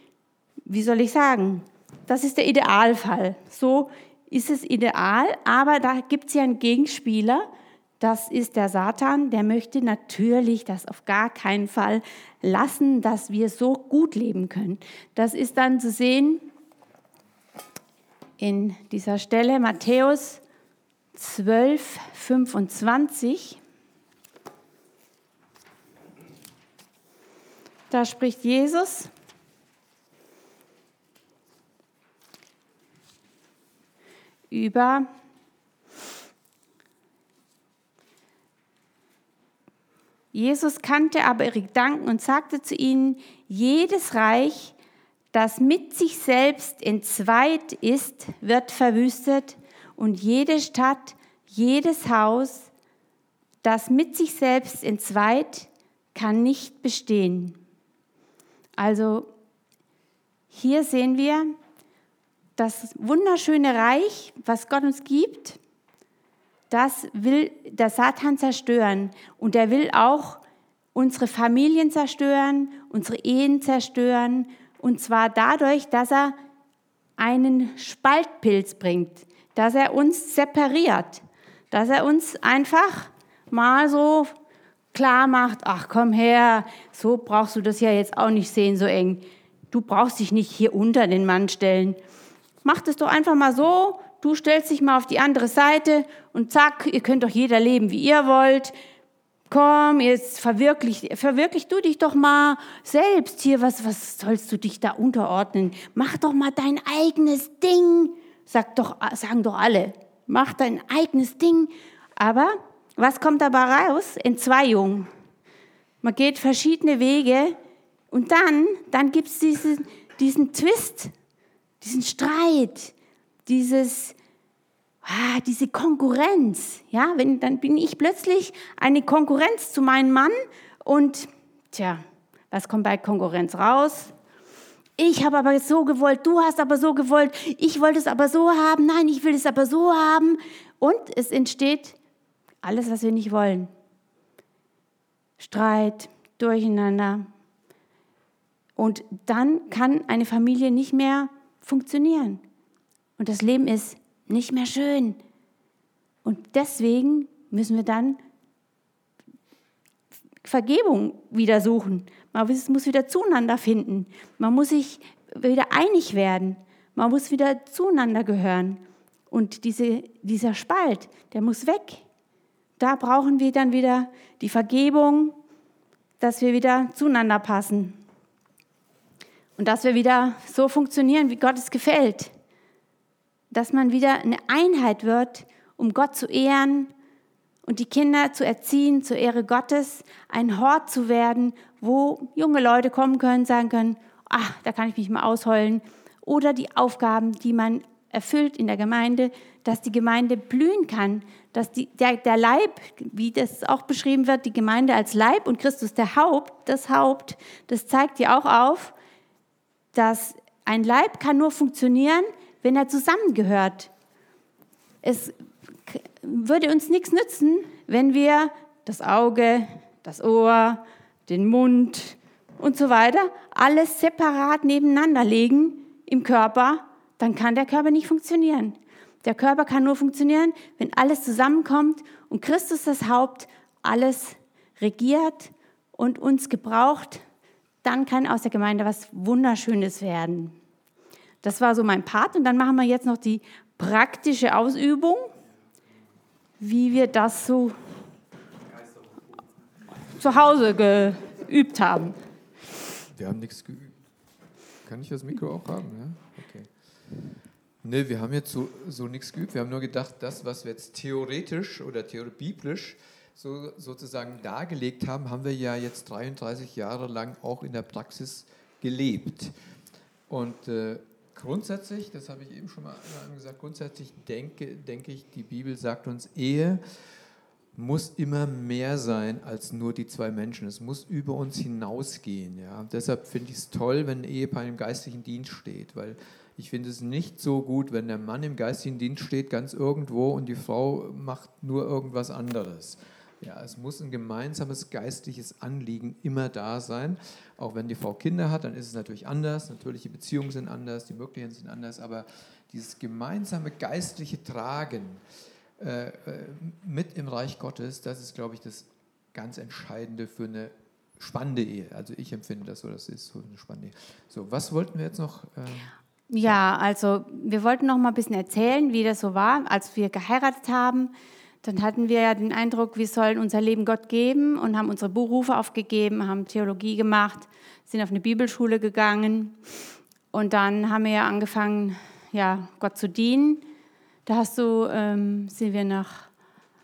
wie soll ich sagen, das ist der Idealfall. So ist es ideal, aber da gibt es ja einen Gegenspieler, das ist der Satan, der möchte natürlich das auf gar keinen Fall lassen, dass wir so gut leben können. Das ist dann zu sehen in dieser Stelle Matthäus 12, 25. Da spricht Jesus. über Jesus kannte aber ihre Gedanken und sagte zu ihnen, jedes Reich, das mit sich selbst entzweit ist, wird verwüstet und jede Stadt, jedes Haus, das mit sich selbst entzweit, kann nicht bestehen. Also hier sehen wir das wunderschöne Reich, was Gott uns gibt, das will der Satan zerstören. Und er will auch unsere Familien zerstören, unsere Ehen zerstören. Und zwar dadurch, dass er einen Spaltpilz bringt, dass er uns separiert, dass er uns einfach mal so klar macht, ach komm her, so brauchst du das ja jetzt auch nicht sehen, so eng. Du brauchst dich nicht hier unter den Mann stellen. Mach das doch einfach mal so, du stellst dich mal auf die andere Seite und zack, ihr könnt doch jeder leben, wie ihr wollt. Komm, jetzt verwirklich, verwirklich du dich doch mal selbst hier. Was, was sollst du dich da unterordnen? Mach doch mal dein eigenes Ding. Sag doch, sagen doch alle. Mach dein eigenes Ding. Aber was kommt dabei raus? Entzweiung. Man geht verschiedene Wege und dann, dann gibt es diesen, diesen Twist, diesen Streit, dieses, ah, diese Konkurrenz. Ja, wenn, dann bin ich plötzlich eine Konkurrenz zu meinem Mann und tja, was kommt bei Konkurrenz raus? Ich habe aber so gewollt, du hast aber so gewollt, ich wollte es aber so haben, nein, ich will es aber so haben. Und es entsteht alles, was wir nicht wollen. Streit, Durcheinander. Und dann kann eine Familie nicht mehr funktionieren. Und das Leben ist nicht mehr schön. Und deswegen müssen wir dann Vergebung wieder suchen. Man muss wieder zueinander finden. Man muss sich wieder einig werden. Man muss wieder zueinander gehören. Und diese, dieser Spalt, der muss weg. Da brauchen wir dann wieder die Vergebung, dass wir wieder zueinander passen. Und dass wir wieder so funktionieren, wie Gott es gefällt. Dass man wieder eine Einheit wird, um Gott zu ehren und die Kinder zu erziehen zur Ehre Gottes, ein Hort zu werden, wo junge Leute kommen können, sagen können, ach, da kann ich mich mal ausheulen. Oder die Aufgaben, die man erfüllt in der Gemeinde, dass die Gemeinde blühen kann, dass die, der, der Leib, wie das auch beschrieben wird, die Gemeinde als Leib und Christus der Haupt, das Haupt, das zeigt ja auch auf, dass ein Leib kann nur funktionieren, wenn er zusammengehört. Es würde uns nichts nützen, wenn wir das Auge, das Ohr, den Mund und so weiter alles separat nebeneinander legen im Körper, dann kann der Körper nicht funktionieren. Der Körper kann nur funktionieren, wenn alles zusammenkommt und Christus das Haupt alles regiert und uns gebraucht, dann kann aus der Gemeinde was Wunderschönes werden. Das war so mein Part und dann machen wir jetzt noch die praktische Ausübung wie wir das so zu Hause geübt haben. Wir haben nichts geübt. Kann ich das Mikro auch haben? Ja? Okay. Ne, wir haben jetzt so, so nichts geübt. Wir haben nur gedacht, das, was wir jetzt theoretisch oder biblisch so, sozusagen dargelegt haben, haben wir ja jetzt 33 Jahre lang auch in der Praxis gelebt. Und äh, Grundsätzlich, das habe ich eben schon mal gesagt, grundsätzlich denke, denke ich, die Bibel sagt uns, Ehe muss immer mehr sein als nur die zwei Menschen. Es muss über uns hinausgehen. Ja. deshalb finde ich es toll, wenn ein Ehepaar im geistlichen Dienst steht, weil ich finde es nicht so gut, wenn der Mann im geistigen Dienst steht, ganz irgendwo, und die Frau macht nur irgendwas anderes. Ja, es muss ein gemeinsames geistliches Anliegen immer da sein. Auch wenn die Frau Kinder hat, dann ist es natürlich anders. Natürlich, die Beziehungen sind anders, die Möglichkeiten sind anders, aber dieses gemeinsame geistliche Tragen äh, äh, mit im Reich Gottes, das ist, glaube ich, das ganz Entscheidende für eine spannende Ehe. Also ich empfinde das so, das ist so eine spannende Ehe. So, was wollten wir jetzt noch? Äh, ja, also wir wollten noch mal ein bisschen erzählen, wie das so war, als wir geheiratet haben dann hatten wir ja den Eindruck, wir sollen unser Leben Gott geben und haben unsere Berufe aufgegeben, haben Theologie gemacht, sind auf eine Bibelschule gegangen und dann haben wir ja angefangen, ja, Gott zu dienen. Da hast du, ähm, sind wir nach...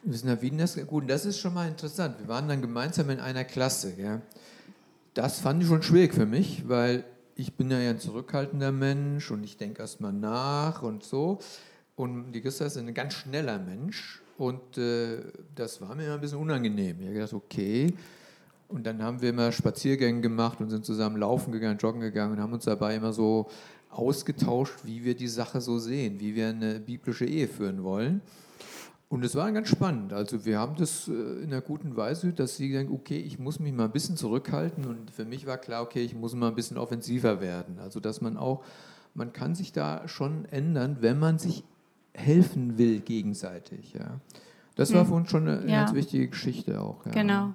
Wir sind nach Wien, das, gut, das ist schon mal interessant. Wir waren dann gemeinsam in einer Klasse. Ja. Das fand ich schon schwierig für mich, weil ich bin ja ein zurückhaltender Mensch und ich denke erst mal nach und so. Und die Christa ist ein ganz schneller Mensch und äh, das war mir immer ein bisschen unangenehm. Ich habe gedacht, okay. Und dann haben wir immer Spaziergänge gemacht und sind zusammen laufen gegangen, joggen gegangen und haben uns dabei immer so ausgetauscht, wie wir die Sache so sehen, wie wir eine biblische Ehe führen wollen. Und es war ganz spannend. Also wir haben das äh, in einer guten Weise, dass sie denken, okay, ich muss mich mal ein bisschen zurückhalten. Und für mich war klar, okay, ich muss mal ein bisschen offensiver werden. Also dass man auch, man kann sich da schon ändern, wenn man sich helfen will gegenseitig. Ja. Das war hm. für uns schon eine, ja. ganz wichtige Geschichte auch. Ja. Genau.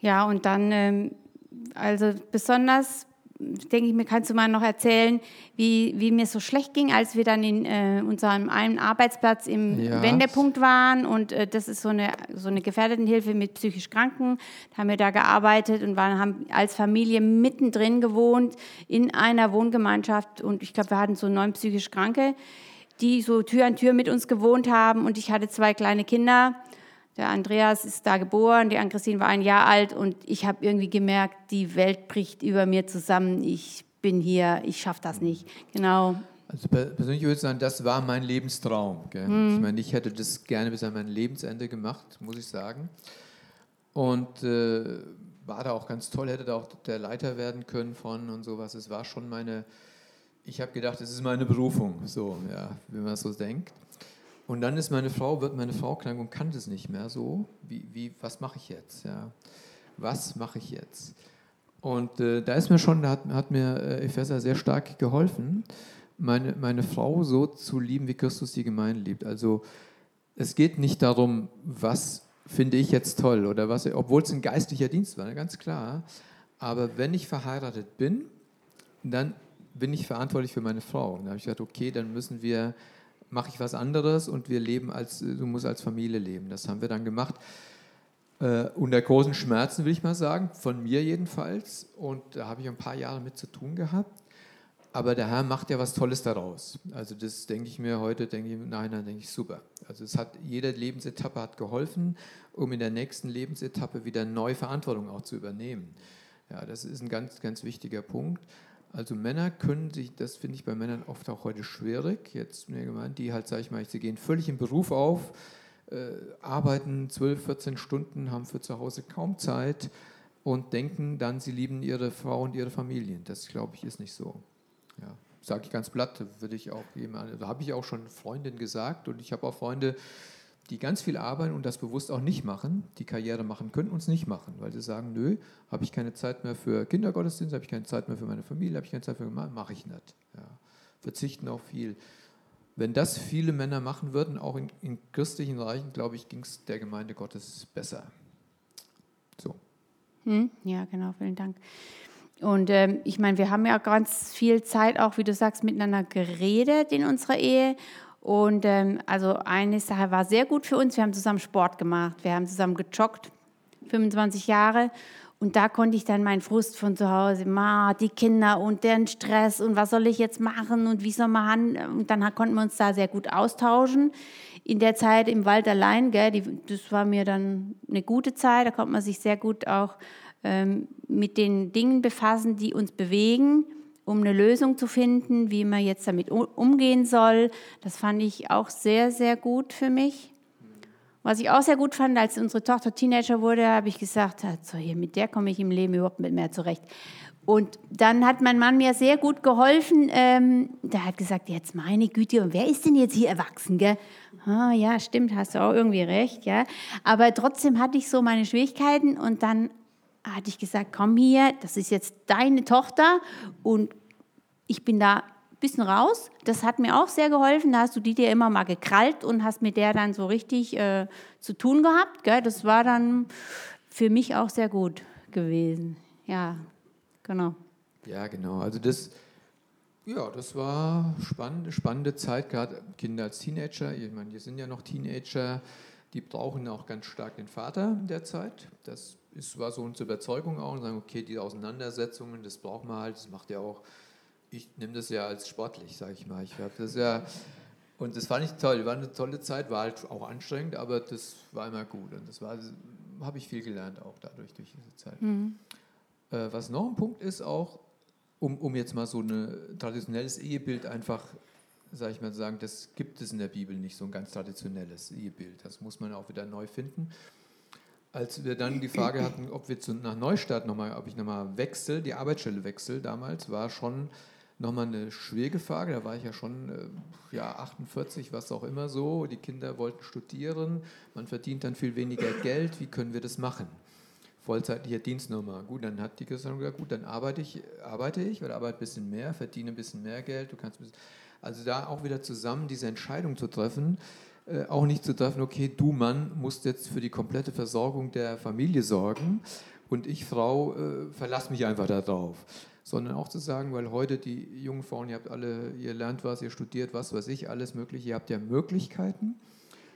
Ja, und dann, ähm, also besonders, denke ich mir, kannst du mal noch erzählen, wie, wie mir so schlecht ging, als wir dann in äh, unserem einen Arbeitsplatz im ja. Wendepunkt waren. Und äh, das ist so eine, so eine Gefährdetenhilfe mit psychisch Kranken. Da haben wir da gearbeitet und waren, haben als Familie mittendrin gewohnt in einer Wohngemeinschaft. Und ich glaube, wir hatten so neun psychisch Kranke die so Tür an Tür mit uns gewohnt haben. Und ich hatte zwei kleine Kinder. Der Andreas ist da geboren, die Ann-Christine war ein Jahr alt und ich habe irgendwie gemerkt, die Welt bricht über mir zusammen. Ich bin hier, ich schaffe das nicht. Genau. Also persönlich würde ich sagen, das war mein Lebenstraum. Mhm. Ich meine, ich hätte das gerne bis an mein Lebensende gemacht, muss ich sagen. Und äh, war da auch ganz toll, hätte da auch der Leiter werden können von und sowas. Es war schon meine ich habe gedacht, es ist meine Berufung, so, ja, wenn man so denkt. Und dann ist meine Frau, wird meine Frau krank und kann das nicht mehr so. Wie, wie, was mache ich jetzt? Ja. was mache ich jetzt? Und äh, da ist mir schon, da hat, hat mir äh, Epheser sehr stark geholfen, meine, meine Frau so zu lieben, wie Christus die Gemeinde liebt. Also es geht nicht darum, was finde ich jetzt toll oder was, obwohl es ein geistlicher Dienst war, ganz klar. Aber wenn ich verheiratet bin, dann bin ich verantwortlich für meine Frau. Und da habe ich gesagt, okay, dann müssen wir, mache ich was anderes und wir leben als, du musst als Familie leben. Das haben wir dann gemacht. Äh, unter großen Schmerzen, will ich mal sagen, von mir jedenfalls. Und da habe ich ein paar Jahre mit zu tun gehabt. Aber der Herr macht ja was Tolles daraus. Also das denke ich mir heute, denke ich, nein, dann denke ich super. Also es hat, jede Lebensetappe hat geholfen, um in der nächsten Lebensetappe wieder neue Verantwortung auch zu übernehmen. Ja, das ist ein ganz, ganz wichtiger Punkt. Also Männer können sich, das finde ich bei Männern oft auch heute schwierig, jetzt mir gemeint, die halt, sage ich mal, sie gehen völlig im Beruf auf, äh, arbeiten 12, 14 Stunden, haben für zu Hause kaum Zeit und denken dann, sie lieben ihre Frau und ihre Familien. Das, glaube ich, ist nicht so. Ja, sage ich ganz platt, würde ich auch jemand, da habe ich auch schon Freundin gesagt und ich habe auch Freunde, die ganz viel arbeiten und das bewusst auch nicht machen, die Karriere machen können und es nicht machen, weil sie sagen, nö, habe ich keine Zeit mehr für Kindergottesdienst, habe ich keine Zeit mehr für meine Familie, habe ich keine Zeit für mache ich nicht. Ja. Verzichten auf viel. Wenn das viele Männer machen würden, auch in, in christlichen Reichen, glaube ich, ging es der Gemeinde Gottes besser. So. Hm, ja, genau, vielen Dank. Und ähm, ich meine, wir haben ja ganz viel Zeit auch, wie du sagst, miteinander geredet in unserer Ehe. Und ähm, also eine Sache war sehr gut für uns. Wir haben zusammen Sport gemacht. Wir haben zusammen gejoggt, 25 Jahre. Und da konnte ich dann meinen Frust von zu Hause, ma, die Kinder und deren Stress und was soll ich jetzt machen und wie soll man, und dann konnten wir uns da sehr gut austauschen. In der Zeit im Wald allein, gell, die, das war mir dann eine gute Zeit, da konnte man sich sehr gut auch ähm, mit den Dingen befassen, die uns bewegen, um eine Lösung zu finden, wie man jetzt damit umgehen soll. Das fand ich auch sehr, sehr gut für mich. Was ich auch sehr gut fand, als unsere Tochter Teenager wurde, habe ich gesagt, so hier, mit der komme ich im Leben überhaupt nicht mehr zurecht. Und dann hat mein Mann mir sehr gut geholfen. Ähm, der hat gesagt, jetzt meine Güte, und wer ist denn jetzt hier erwachsen? Gell? Ah, ja, stimmt, hast du auch irgendwie recht. Ja. Aber trotzdem hatte ich so meine Schwierigkeiten und dann hatte ich gesagt, komm hier, das ist jetzt deine Tochter und ich bin da ein bisschen raus. Das hat mir auch sehr geholfen. Da hast du die dir immer mal gekrallt und hast mit der dann so richtig äh, zu tun gehabt. Gell? Das war dann für mich auch sehr gut gewesen. Ja, genau. Ja, genau. Also das, ja, das war spannende, spannende Zeit, gerade Kinder als Teenager. Ich meine, die sind ja noch Teenager, die brauchen auch ganz stark den Vater in der Zeit. Das ist, war so unsere Überzeugung auch und sagen, okay, die Auseinandersetzungen, das braucht man halt, das macht ja auch, ich nehme das ja als sportlich, sage ich mal. Ich habe das ja, und das fand ich toll, war eine tolle Zeit, war halt auch anstrengend, aber das war immer gut und das war, habe ich viel gelernt auch dadurch, durch diese Zeit. Mhm. Äh, was noch ein Punkt ist auch, um, um jetzt mal so ein traditionelles Ehebild einfach sage ich mal, sagen, das gibt es in der Bibel nicht, so ein ganz traditionelles Ehebild. Das muss man auch wieder neu finden als wir dann die Frage hatten, ob wir zu, nach Neustadt nochmal, ob ich nochmal wechsle, die Arbeitsstelle wechsle damals, war schon nochmal eine schwierige Frage. Da war ich ja schon äh, ja, 48, was auch immer so. Die Kinder wollten studieren, man verdient dann viel weniger Geld. Wie können wir das machen? Vollzeitliche Dienstnummer. Gut, dann hat die gesagt, gut, dann arbeite ich, arbeite ich oder arbeite ein bisschen mehr, verdiene ein bisschen mehr Geld. Du kannst also da auch wieder zusammen diese Entscheidung zu treffen auch nicht zu treffen, okay, du Mann musst jetzt für die komplette Versorgung der Familie sorgen und ich Frau äh, verlass mich einfach darauf. Sondern auch zu sagen, weil heute die jungen Frauen, ihr habt alle, ihr lernt was, ihr studiert was, was ich, alles mögliche, ihr habt ja Möglichkeiten,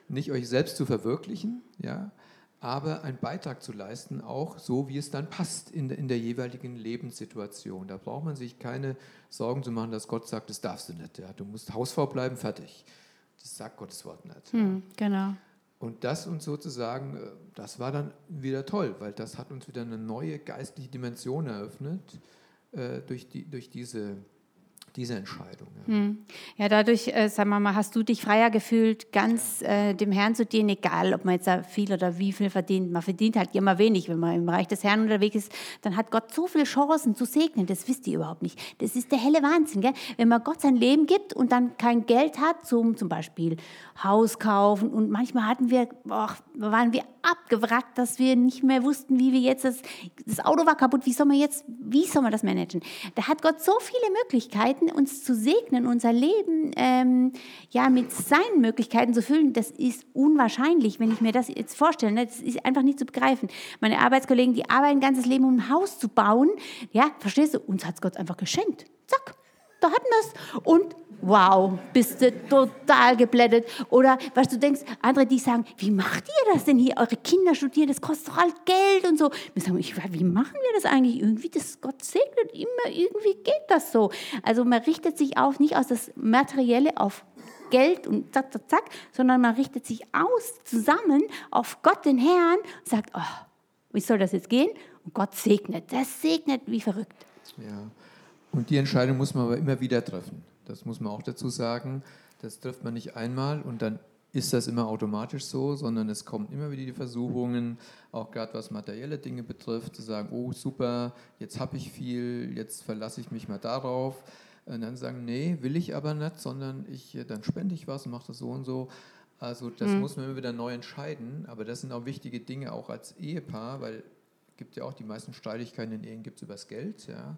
nicht euch selbst zu verwirklichen, ja, aber einen Beitrag zu leisten, auch so, wie es dann passt in in der jeweiligen Lebenssituation. Da braucht man sich keine Sorgen zu machen, dass Gott sagt, das darfst du nicht. Ja. Du musst Hausfrau bleiben, fertig. Das sagt Gottes Wort nicht. Hm, genau. Und das uns sozusagen, äh, das war dann wieder toll, weil das hat uns wieder eine neue geistliche Dimension eröffnet äh, durch, die, durch diese diese Entscheidung. Ja, hm. ja dadurch, äh, sagen wir mal, hast du dich freier gefühlt, ganz äh, dem Herrn zu dienen, egal ob man jetzt viel oder wie viel verdient. Man verdient halt immer wenig, wenn man im Bereich des Herrn unterwegs ist. Dann hat Gott so viele Chancen zu segnen, das wisst ihr überhaupt nicht. Das ist der helle Wahnsinn. Gell? Wenn man Gott sein Leben gibt und dann kein Geld hat, zum zum Beispiel Haus kaufen und manchmal hatten wir, boah, waren wir abgewrackt, dass wir nicht mehr wussten, wie wir jetzt, das, das Auto war kaputt, wie soll man jetzt, wie soll man das managen? Da hat Gott so viele Möglichkeiten, uns zu segnen, unser Leben ähm, ja mit seinen Möglichkeiten zu füllen. Das ist unwahrscheinlich, wenn ich mir das jetzt vorstelle. Ne? Das ist einfach nicht zu begreifen. Meine Arbeitskollegen, die arbeiten ein ganzes Leben, um ein Haus zu bauen. Ja, verstehst du? Uns hat es Gott einfach geschenkt. Zack, da hatten wir es. Und wow, bist du total geblättet. Oder was du denkst, andere, die sagen, wie macht ihr das denn hier? Eure Kinder studieren, das kostet doch halt Geld und so. Wir sagen, ich, wie machen wir das eigentlich? Irgendwie, das Gott segnet immer, irgendwie geht das so. Also man richtet sich auf, nicht aus das Materielle auf Geld und zack, zack, zack, sondern man richtet sich aus, zusammen auf Gott, den Herrn, und sagt, oh, wie soll das jetzt gehen? Und Gott segnet, das segnet wie verrückt. Ja, und die Entscheidung muss man aber immer wieder treffen. Das muss man auch dazu sagen. Das trifft man nicht einmal und dann ist das immer automatisch so, sondern es kommen immer wieder die Versuchungen, auch gerade was materielle Dinge betrifft, zu sagen, oh super, jetzt habe ich viel, jetzt verlasse ich mich mal darauf. Und dann sagen, nee, will ich aber nicht, sondern ich, dann spende ich was und mache das so und so. Also das mhm. muss man immer wieder neu entscheiden, aber das sind auch wichtige Dinge, auch als Ehepaar, weil es gibt ja auch die meisten Streitigkeiten in Ehen gibt es übers Geld. Ja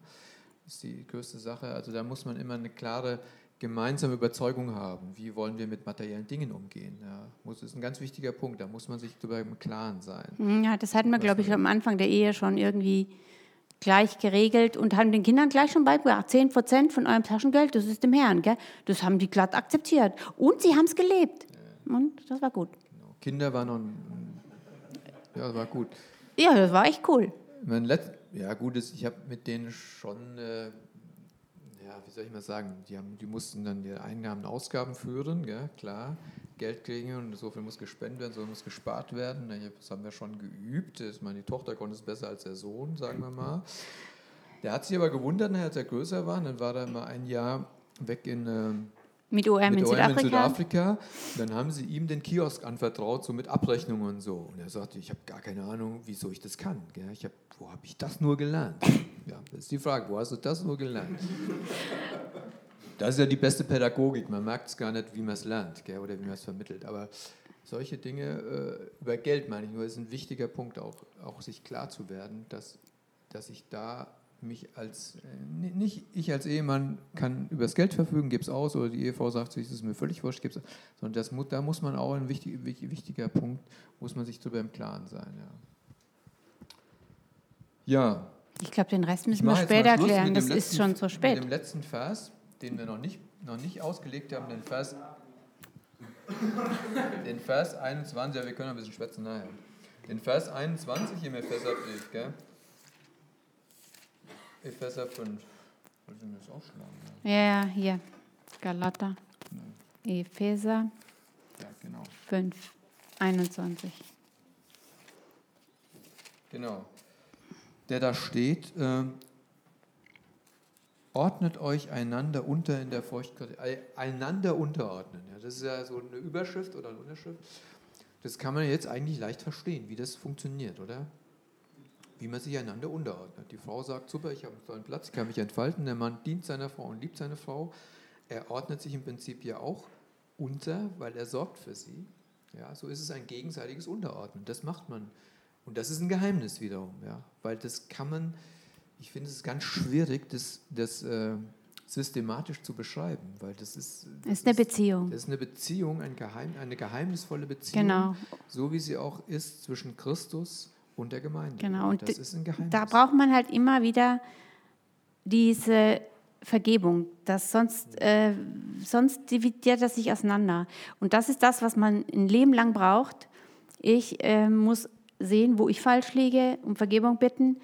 ist die größte Sache. Also da muss man immer eine klare gemeinsame Überzeugung haben. Wie wollen wir mit materiellen Dingen umgehen? Ja, das ist ein ganz wichtiger Punkt. Da muss man sich darüber im Klaren sein. Hm, ja, das hatten wir, glaube ich, am Anfang der Ehe schon irgendwie gleich geregelt und haben den Kindern gleich schon beigebracht. 10 Prozent von eurem Taschengeld, das ist dem Herrn. Gell? Das haben die glatt akzeptiert. Und sie haben es gelebt. Ja. Und das war gut. Genau. Kinder waren noch. Ja, das war gut. Ja, das war echt cool. Mein Let ja, gut, ich habe mit denen schon, äh, ja, wie soll ich mal sagen, die, haben, die mussten dann die Einnahmen und Ausgaben führen, gell, klar. Geld kriegen und so viel muss gespendet werden, so viel muss gespart werden. Das haben wir schon geübt. Ich meine, die Tochter konnte es besser als der Sohn, sagen wir mal. Der hat sich aber gewundert, als er größer war. dann war er mal ein Jahr weg in. Äh, mit OM, mit in, OM Südafrika. in Südafrika. Dann haben sie ihm den Kiosk anvertraut, so mit Abrechnungen und so. Und er sagte, ich habe gar keine Ahnung, wieso ich das kann. Ich hab, wo habe ich das nur gelernt? Ja, das ist die Frage, wo hast du das nur gelernt? Das ist ja die beste Pädagogik. Man merkt es gar nicht, wie man es lernt gell, oder wie man es vermittelt. Aber solche Dinge äh, über Geld meine ich nur, ist ein wichtiger Punkt, auch, auch sich klar zu werden, dass, dass ich da mich als, äh, nicht ich als Ehemann kann über das Geld verfügen, gebe es aus, oder die Ehefrau sagt sich, das ist mir völlig wurscht, gebe es sondern das, da muss man auch ein wichtig, wichtiger Punkt, muss man sich darüber im Klaren sein. Ja. ja. Ich glaube, den Rest müssen wir später erklären, das letzten, ist schon zu spät. Mit dem letzten Vers, den wir noch nicht, noch nicht ausgelegt haben, den Vers, den Vers 21, ja, wir können ein bisschen schwätzen nachher. Den Vers 21 im Epheserbrief, gell? Epheser 5. Wollte ich das aufschlagen? Ja, ja, hier. Galater. Ja. Epheser ja, genau. 5, 21. Genau. Der da steht, äh, ordnet euch einander unter in der Feuchtigkeit, einander unterordnen. Ja, das ist ja so eine Überschrift oder eine Unterschrift. Das kann man jetzt eigentlich leicht verstehen, wie das funktioniert, oder? Wie man sich einander unterordnet. Die Frau sagt, super, ich habe einen tollen Platz, ich kann mich entfalten. Der Mann dient seiner Frau und liebt seine Frau. Er ordnet sich im Prinzip ja auch unter, weil er sorgt für sie. Ja, so ist es ein gegenseitiges Unterordnen. Das macht man. Und das ist ein Geheimnis wiederum, ja, weil das kann man, ich finde es ganz schwierig, das, das äh, systematisch zu beschreiben, weil das ist, das ist eine Beziehung. Das ist eine Beziehung, ein Geheim, eine geheimnisvolle Beziehung, genau. so wie sie auch ist zwischen Christus und der Gemeinde. Genau, und das ist ein Geheimnis. Da braucht man halt immer wieder diese Vergebung, das sonst, äh, sonst dividiert das sich auseinander. Und das ist das, was man ein Leben lang braucht. Ich äh, muss sehen, wo ich falsch liege, um Vergebung bitten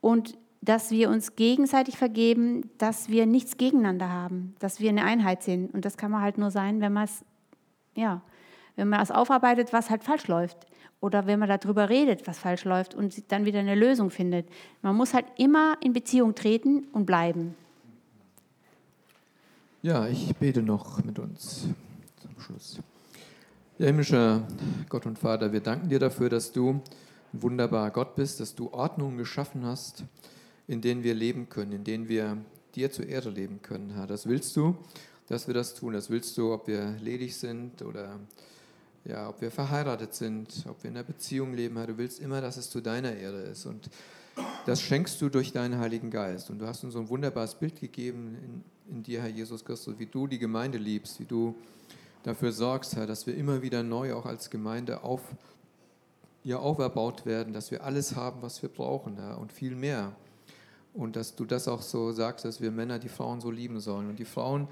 und dass wir uns gegenseitig vergeben, dass wir nichts gegeneinander haben, dass wir eine Einheit sind. Und das kann man halt nur sein, wenn man es, ja, wenn man es aufarbeitet, was halt falsch läuft oder wenn man darüber redet, was falsch läuft und dann wieder eine Lösung findet. Man muss halt immer in Beziehung treten und bleiben. Ja, ich bete noch mit uns zum Schluss. Ja, himmlischer Gott und Vater, wir danken dir dafür, dass du ein wunderbarer Gott bist, dass du Ordnungen geschaffen hast, in denen wir leben können, in denen wir dir zur Ehre leben können, Herr. Das willst du, dass wir das tun. Das willst du, ob wir ledig sind oder ja, ob wir verheiratet sind, ob wir in einer Beziehung leben, Herr. Du willst immer, dass es zu deiner Ehre ist. Und das schenkst du durch deinen Heiligen Geist. Und du hast uns so ein wunderbares Bild gegeben in, in dir, Herr Jesus Christus, wie du die Gemeinde liebst, wie du dafür sorgst, Herr, dass wir immer wieder neu auch als Gemeinde auf, ja, auferbaut werden, dass wir alles haben, was wir brauchen, Herr, und viel mehr. Und dass du das auch so sagst, dass wir Männer die Frauen so lieben sollen. Und die Frauen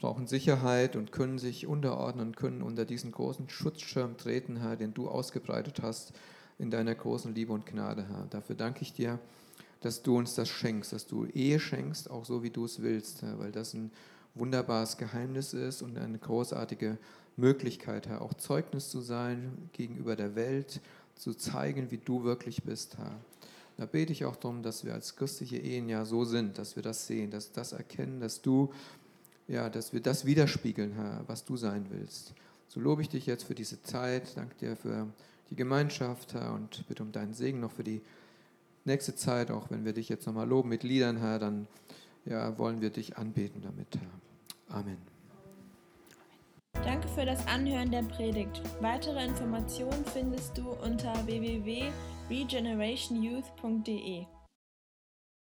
brauchen Sicherheit und können sich unterordnen, können unter diesen großen Schutzschirm treten, Herr, den du ausgebreitet hast in deiner großen Liebe und Gnade, Herr. Dafür danke ich dir, dass du uns das schenkst, dass du Ehe schenkst, auch so wie du es willst, Herr, weil das ein wunderbares Geheimnis ist und eine großartige Möglichkeit, Herr, auch Zeugnis zu sein gegenüber der Welt, zu zeigen, wie du wirklich bist, Herr. Da bete ich auch darum, dass wir als christliche Ehen ja so sind, dass wir das sehen, dass das erkennen, dass du, ja, dass wir das widerspiegeln, Herr, was du sein willst. So lobe ich dich jetzt für diese Zeit, danke dir für die Gemeinschaft, Herr, und bitte um deinen Segen noch für die nächste Zeit, auch wenn wir dich jetzt nochmal loben mit Liedern, Herr, dann ja, wollen wir dich anbeten damit, Herr. Amen. Danke für das Anhören der Predigt. Weitere Informationen findest du unter www.regenerationyouth.de.